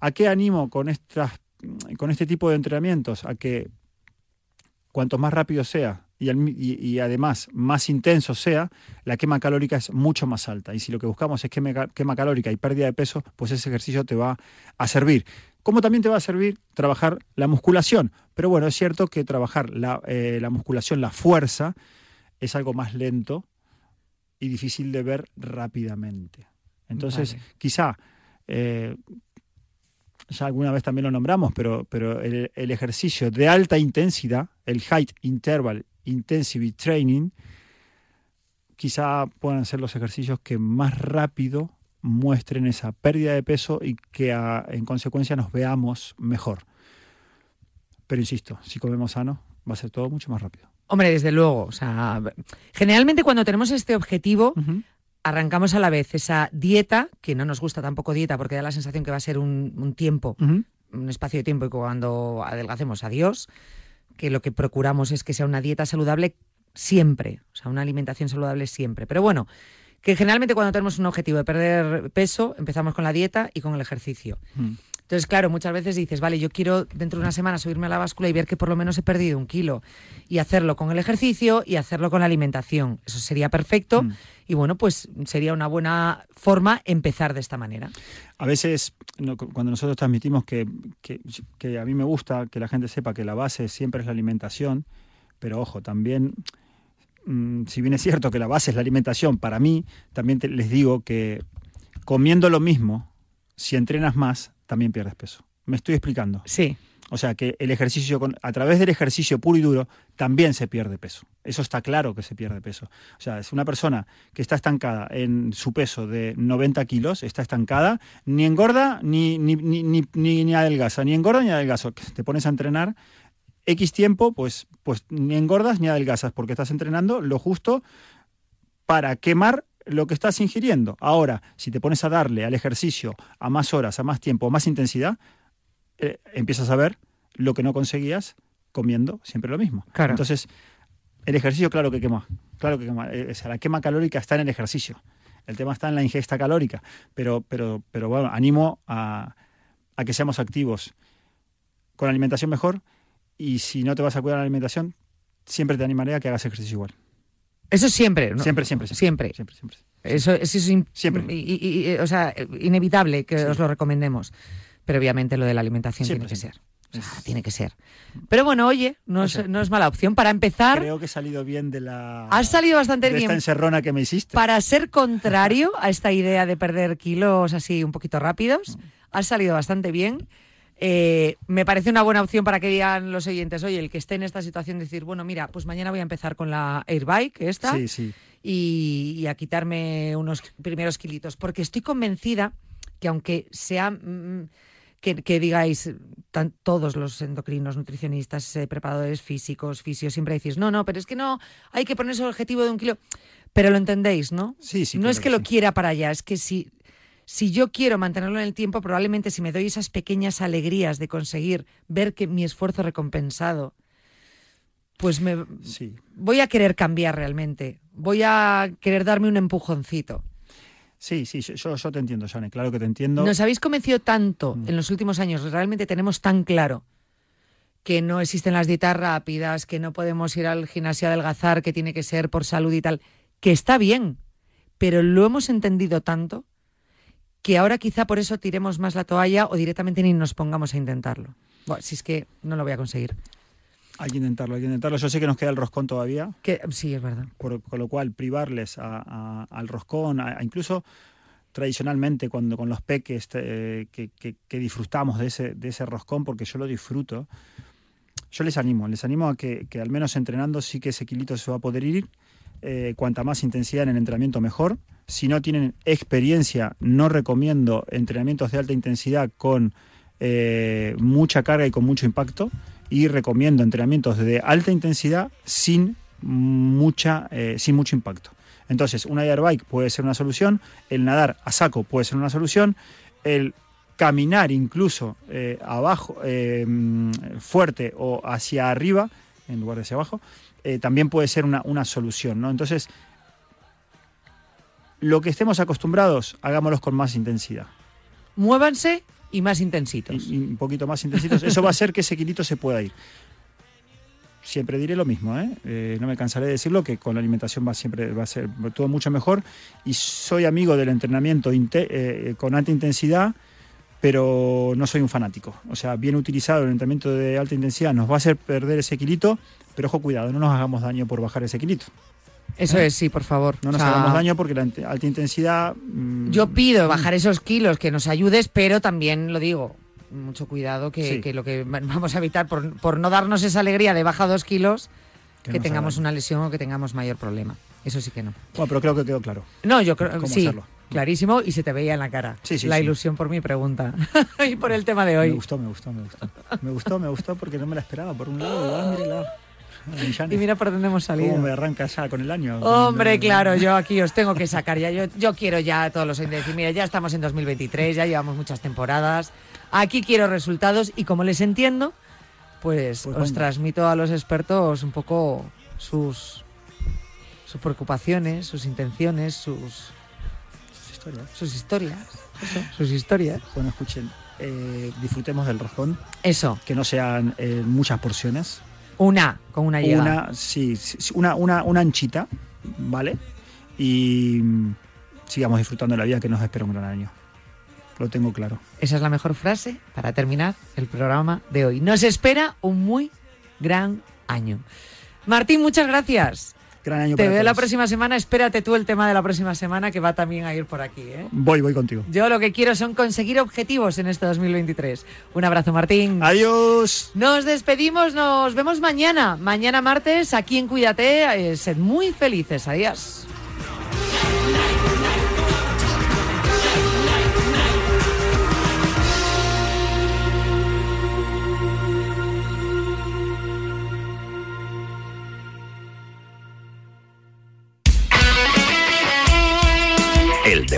¿a qué animo con, estas, con este tipo de entrenamientos? A que cuanto más rápido sea y, y- además más intenso sea, la quema calórica es mucho más alta. Y si lo que buscamos es quema, quema calórica y pérdida de peso, pues ese ejercicio te va a servir. Como también te va a servir trabajar la musculación. Pero bueno, es cierto que trabajar la, eh, la musculación, la fuerza, es algo más lento y difícil de ver rápidamente. Entonces, Vale. quizá eh, ya alguna vez también lo nombramos, pero, pero el, el ejercicio de alta intensidad, el Height Interval Intensity Training, quizá puedan ser los ejercicios que más rápido muestren esa pérdida de peso y que a- en consecuencia nos veamos mejor. Pero insisto, si comemos sano, va a ser todo mucho más rápido. Hombre, desde luego. O sea, generalmente cuando tenemos este objetivo, arrancamos a la vez esa dieta, que no nos gusta tampoco dieta porque da la sensación que va a ser un, un tiempo, un espacio de tiempo y cuando adelgacemos, adiós, que lo que procuramos es que sea una dieta saludable siempre, o sea, una alimentación saludable siempre. Pero bueno, que generalmente cuando tenemos un objetivo de perder peso, empezamos con la dieta y con el ejercicio. Entonces, claro, muchas veces dices, vale, yo quiero dentro de una semana subirme a la báscula y ver que por lo menos he perdido un kilo. Y hacerlo con el ejercicio y hacerlo con la alimentación. Eso sería perfecto. Y bueno, pues sería una buena forma empezar de esta manera. A veces, no, cuando nosotros transmitimos que, que- que a mí me gusta que la gente sepa que la base siempre es la alimentación, pero ojo, también, mm, si bien es cierto que la base es la alimentación, para mí también te- les digo que comiendo lo mismo, si entrenas más, también pierdes peso. ¿Me estoy explicando? Sí. O sea que el ejercicio, con- a través del ejercicio puro y duro, también se pierde peso. Eso está claro que se pierde peso. O sea, es una persona que está estancada en su peso de 90 kilos, está estancada, ni engorda ni, ni, ni- ni adelgaza, ni engorda ni adelgaza. Te pones a entrenar X tiempo, pues, pues ni engordas ni adelgazas, porque estás entrenando lo justo para quemar lo que estás ingiriendo. Ahora, si te pones a darle al ejercicio a más horas, a más tiempo, a más intensidad, eh, empiezas a ver lo que no conseguías comiendo siempre lo mismo. Claro. Entonces, el ejercicio, claro que quema. Claro que quema. Eh, o sea, la quema calórica está en el ejercicio. El tema está en la ingesta calórica. Pero, pero, pero bueno, animo a, a que seamos activos con alimentación mejor. Y si no te vas a cuidar la alimentación, siempre te animaré a que hagas ejercicio igual. Eso siempre, ¿no? Siempre, siempre, Siempre. Siempre, siempre. Eso, eso es Siempre. y- y- o sea, inevitable que Sí. os lo recomendemos. Pero obviamente lo de la alimentación Siempre, tiene que siempre. ser. O sea, tiene que ser. Pero bueno, oye, no, O es, sea, no es mala opción. Para empezar, Creo que he salido bien de la. has salido bastante de bien. esta encerrona que me hiciste. Para ser contrario a esta idea de perder kilos así un poquito rápidos, (laughs) has salido bastante bien. Eh, me parece una buena opción para que digan los oyentes, oye, el que esté en esta situación, decir, bueno, mira, pues mañana voy a empezar con la Airbike, esta, Sí, sí. y, y a quitarme unos primeros kilitos, porque estoy convencida que aunque sea... mm, que, que digáis tan- todos los endocrinos, nutricionistas, eh, preparadores físicos, fisios, siempre decís, no, no, pero es que no, hay que ponerse el objetivo de un kilo. Pero lo entendéis, ¿no? Sí, sí. no es que lo quiera para allá, es que si, si yo quiero mantenerlo en el tiempo, probablemente si me doy esas pequeñas alegrías de conseguir ver que mi esfuerzo recompensado, pues me Sí. voy a querer cambiar realmente. Voy a querer darme un empujoncito. Sí, sí, yo, te entiendo, Jane, claro que te entiendo. Nos habéis convencido tanto en los últimos años, realmente tenemos tan claro que no existen las dietas rápidas, que no podemos ir al gimnasio a adelgazar, que tiene que ser por salud y tal, que está bien, pero lo hemos entendido tanto que ahora quizá por eso tiremos más la toalla o directamente ni nos pongamos a intentarlo. Bueno, si es que no lo voy a conseguir. Hay que intentarlo, hay que intentarlo. Yo sé que nos queda el roscón todavía, Que, sí, es verdad. por- con lo cual privarles a- a- al roscón, a- incluso tradicionalmente cuando con los peques eh, que, que- que disfrutamos de ese, de ese roscón, porque yo lo disfruto, yo les animo, les animo a que, que al menos entrenando sí que ese kilito se va a poder ir. eh, cuanta más intensidad en el entrenamiento mejor. Si no tienen experiencia, no recomiendo entrenamientos de alta intensidad con eh, mucha carga y con mucho impacto. Y recomiendo entrenamientos de alta intensidad sin mucha, eh, sin mucho impacto. Entonces, una airbike puede ser una solución, el nadar a saco puede ser una solución, el caminar incluso eh, abajo, fuerte o hacia arriba, en lugar de hacia abajo, también puede ser una, una solución. ¿no? Entonces, lo que estemos acostumbrados, hagámoslos con más intensidad. Muévanse y más intensitos. Y, y un poquito más intensitos. Eso va a hacer que ese kilito se pueda ir. Siempre diré lo mismo, ¿eh? Eh, no me cansaré de decirlo, que con la alimentación va, siempre, va a ser todo mucho mejor. Y soy amigo del entrenamiento inte- eh, con alta intensidad, pero no soy un fanático. O sea, bien utilizado el entrenamiento de alta intensidad nos va a hacer perder ese kilito, pero ojo, cuidado, no nos hagamos daño por bajar ese kilito. Eso es, sí, por favor. No O nos sea, hagamos daño porque la alta intensidad... mm, Yo pido bajar esos kilos, que nos ayudes, pero también lo digo, mucho cuidado que, Sí. que lo que va- vamos a evitar por, por no darnos esa alegría de baja dos kilos, Que que, tengamos hagan. una lesión o que tengamos mayor problema. Eso sí que no. Bueno, pero creo que quedó claro. No, yo creo ¿Cómo sí, hacerlo? clarísimo, y se te veía en la cara Sí, sí, la ilusión por mi pregunta (laughs) y por el tema de Me hoy. gustó, me gustó, me gustó. Me gustó, me gustó porque no me la esperaba. Por un lado, ah, mírala. Y mira por dónde hemos salido. ¿Cómo me arranca ya con el año? Hombre, claro, yo aquí os tengo que sacar ya. Yo, yo quiero ya a todos los decir, mira, ya estamos en 2023, ya llevamos muchas temporadas. Aquí quiero resultados y como les entiendo, pues, Pues os transmito a los expertos un poco sus, sus preocupaciones, sus intenciones, sus, Sus historias. sus historias. Eso, sus historias. Bueno, escuchen, eh, disfrutemos del roscón, Eso, que no sean eh, muchas porciones. Una, con una llega. Una, sí, una, una, una anchita, ¿vale? Y mm, sigamos disfrutando de la vida que nos espera un gran año. Lo tengo claro. Esa es la mejor frase para terminar el programa de hoy. Nos espera un muy gran año. Martín, muchas gracias. Gran año Te para veo la próxima semana. Espérate tú el tema de la próxima semana que va también a ir por aquí. ¿eh? Voy, voy contigo. Yo lo que quiero son conseguir objetivos en este 2023. Un abrazo, Martín. Adiós. Nos despedimos, nos vemos mañana. Mañana martes aquí en Cuídate. Eh, sed muy felices. Adiós.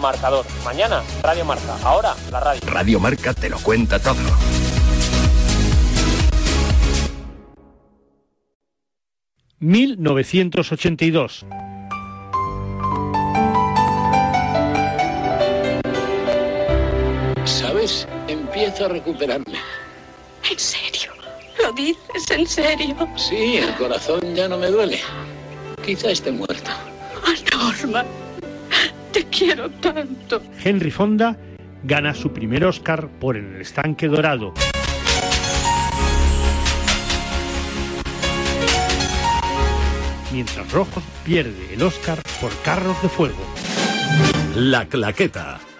marcador. Mañana, Radio Marca. Ahora, la radio. Radio Marca te lo cuenta todo. ...1982... ¿Sabes? Empiezo a recuperarme. ¿En serio? ¿Lo dices en serio? Sí, el corazón ya no me duele. Quizá esté muerto. Norma, te quiero tanto. Henry Fonda gana su primer Oscar por En el estanque dorado. Mientras Rojos pierde el Oscar por Carros de Fuego. La Claqueta.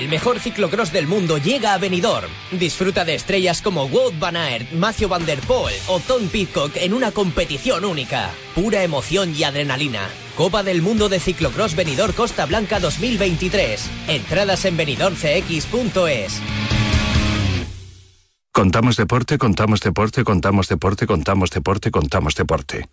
El mejor ciclocross del mundo llega a Benidorm. Disfruta de estrellas como Wout van Aert, Matthew van der Poel o Tom Pitcock en una competición única. Pura emoción y adrenalina. Copa del Mundo de Ciclocross Benidorm Costa Blanca 2023. Entradas en benidormcx.es. Contamos deporte, contamos deporte, contamos deporte, contamos deporte, contamos deporte.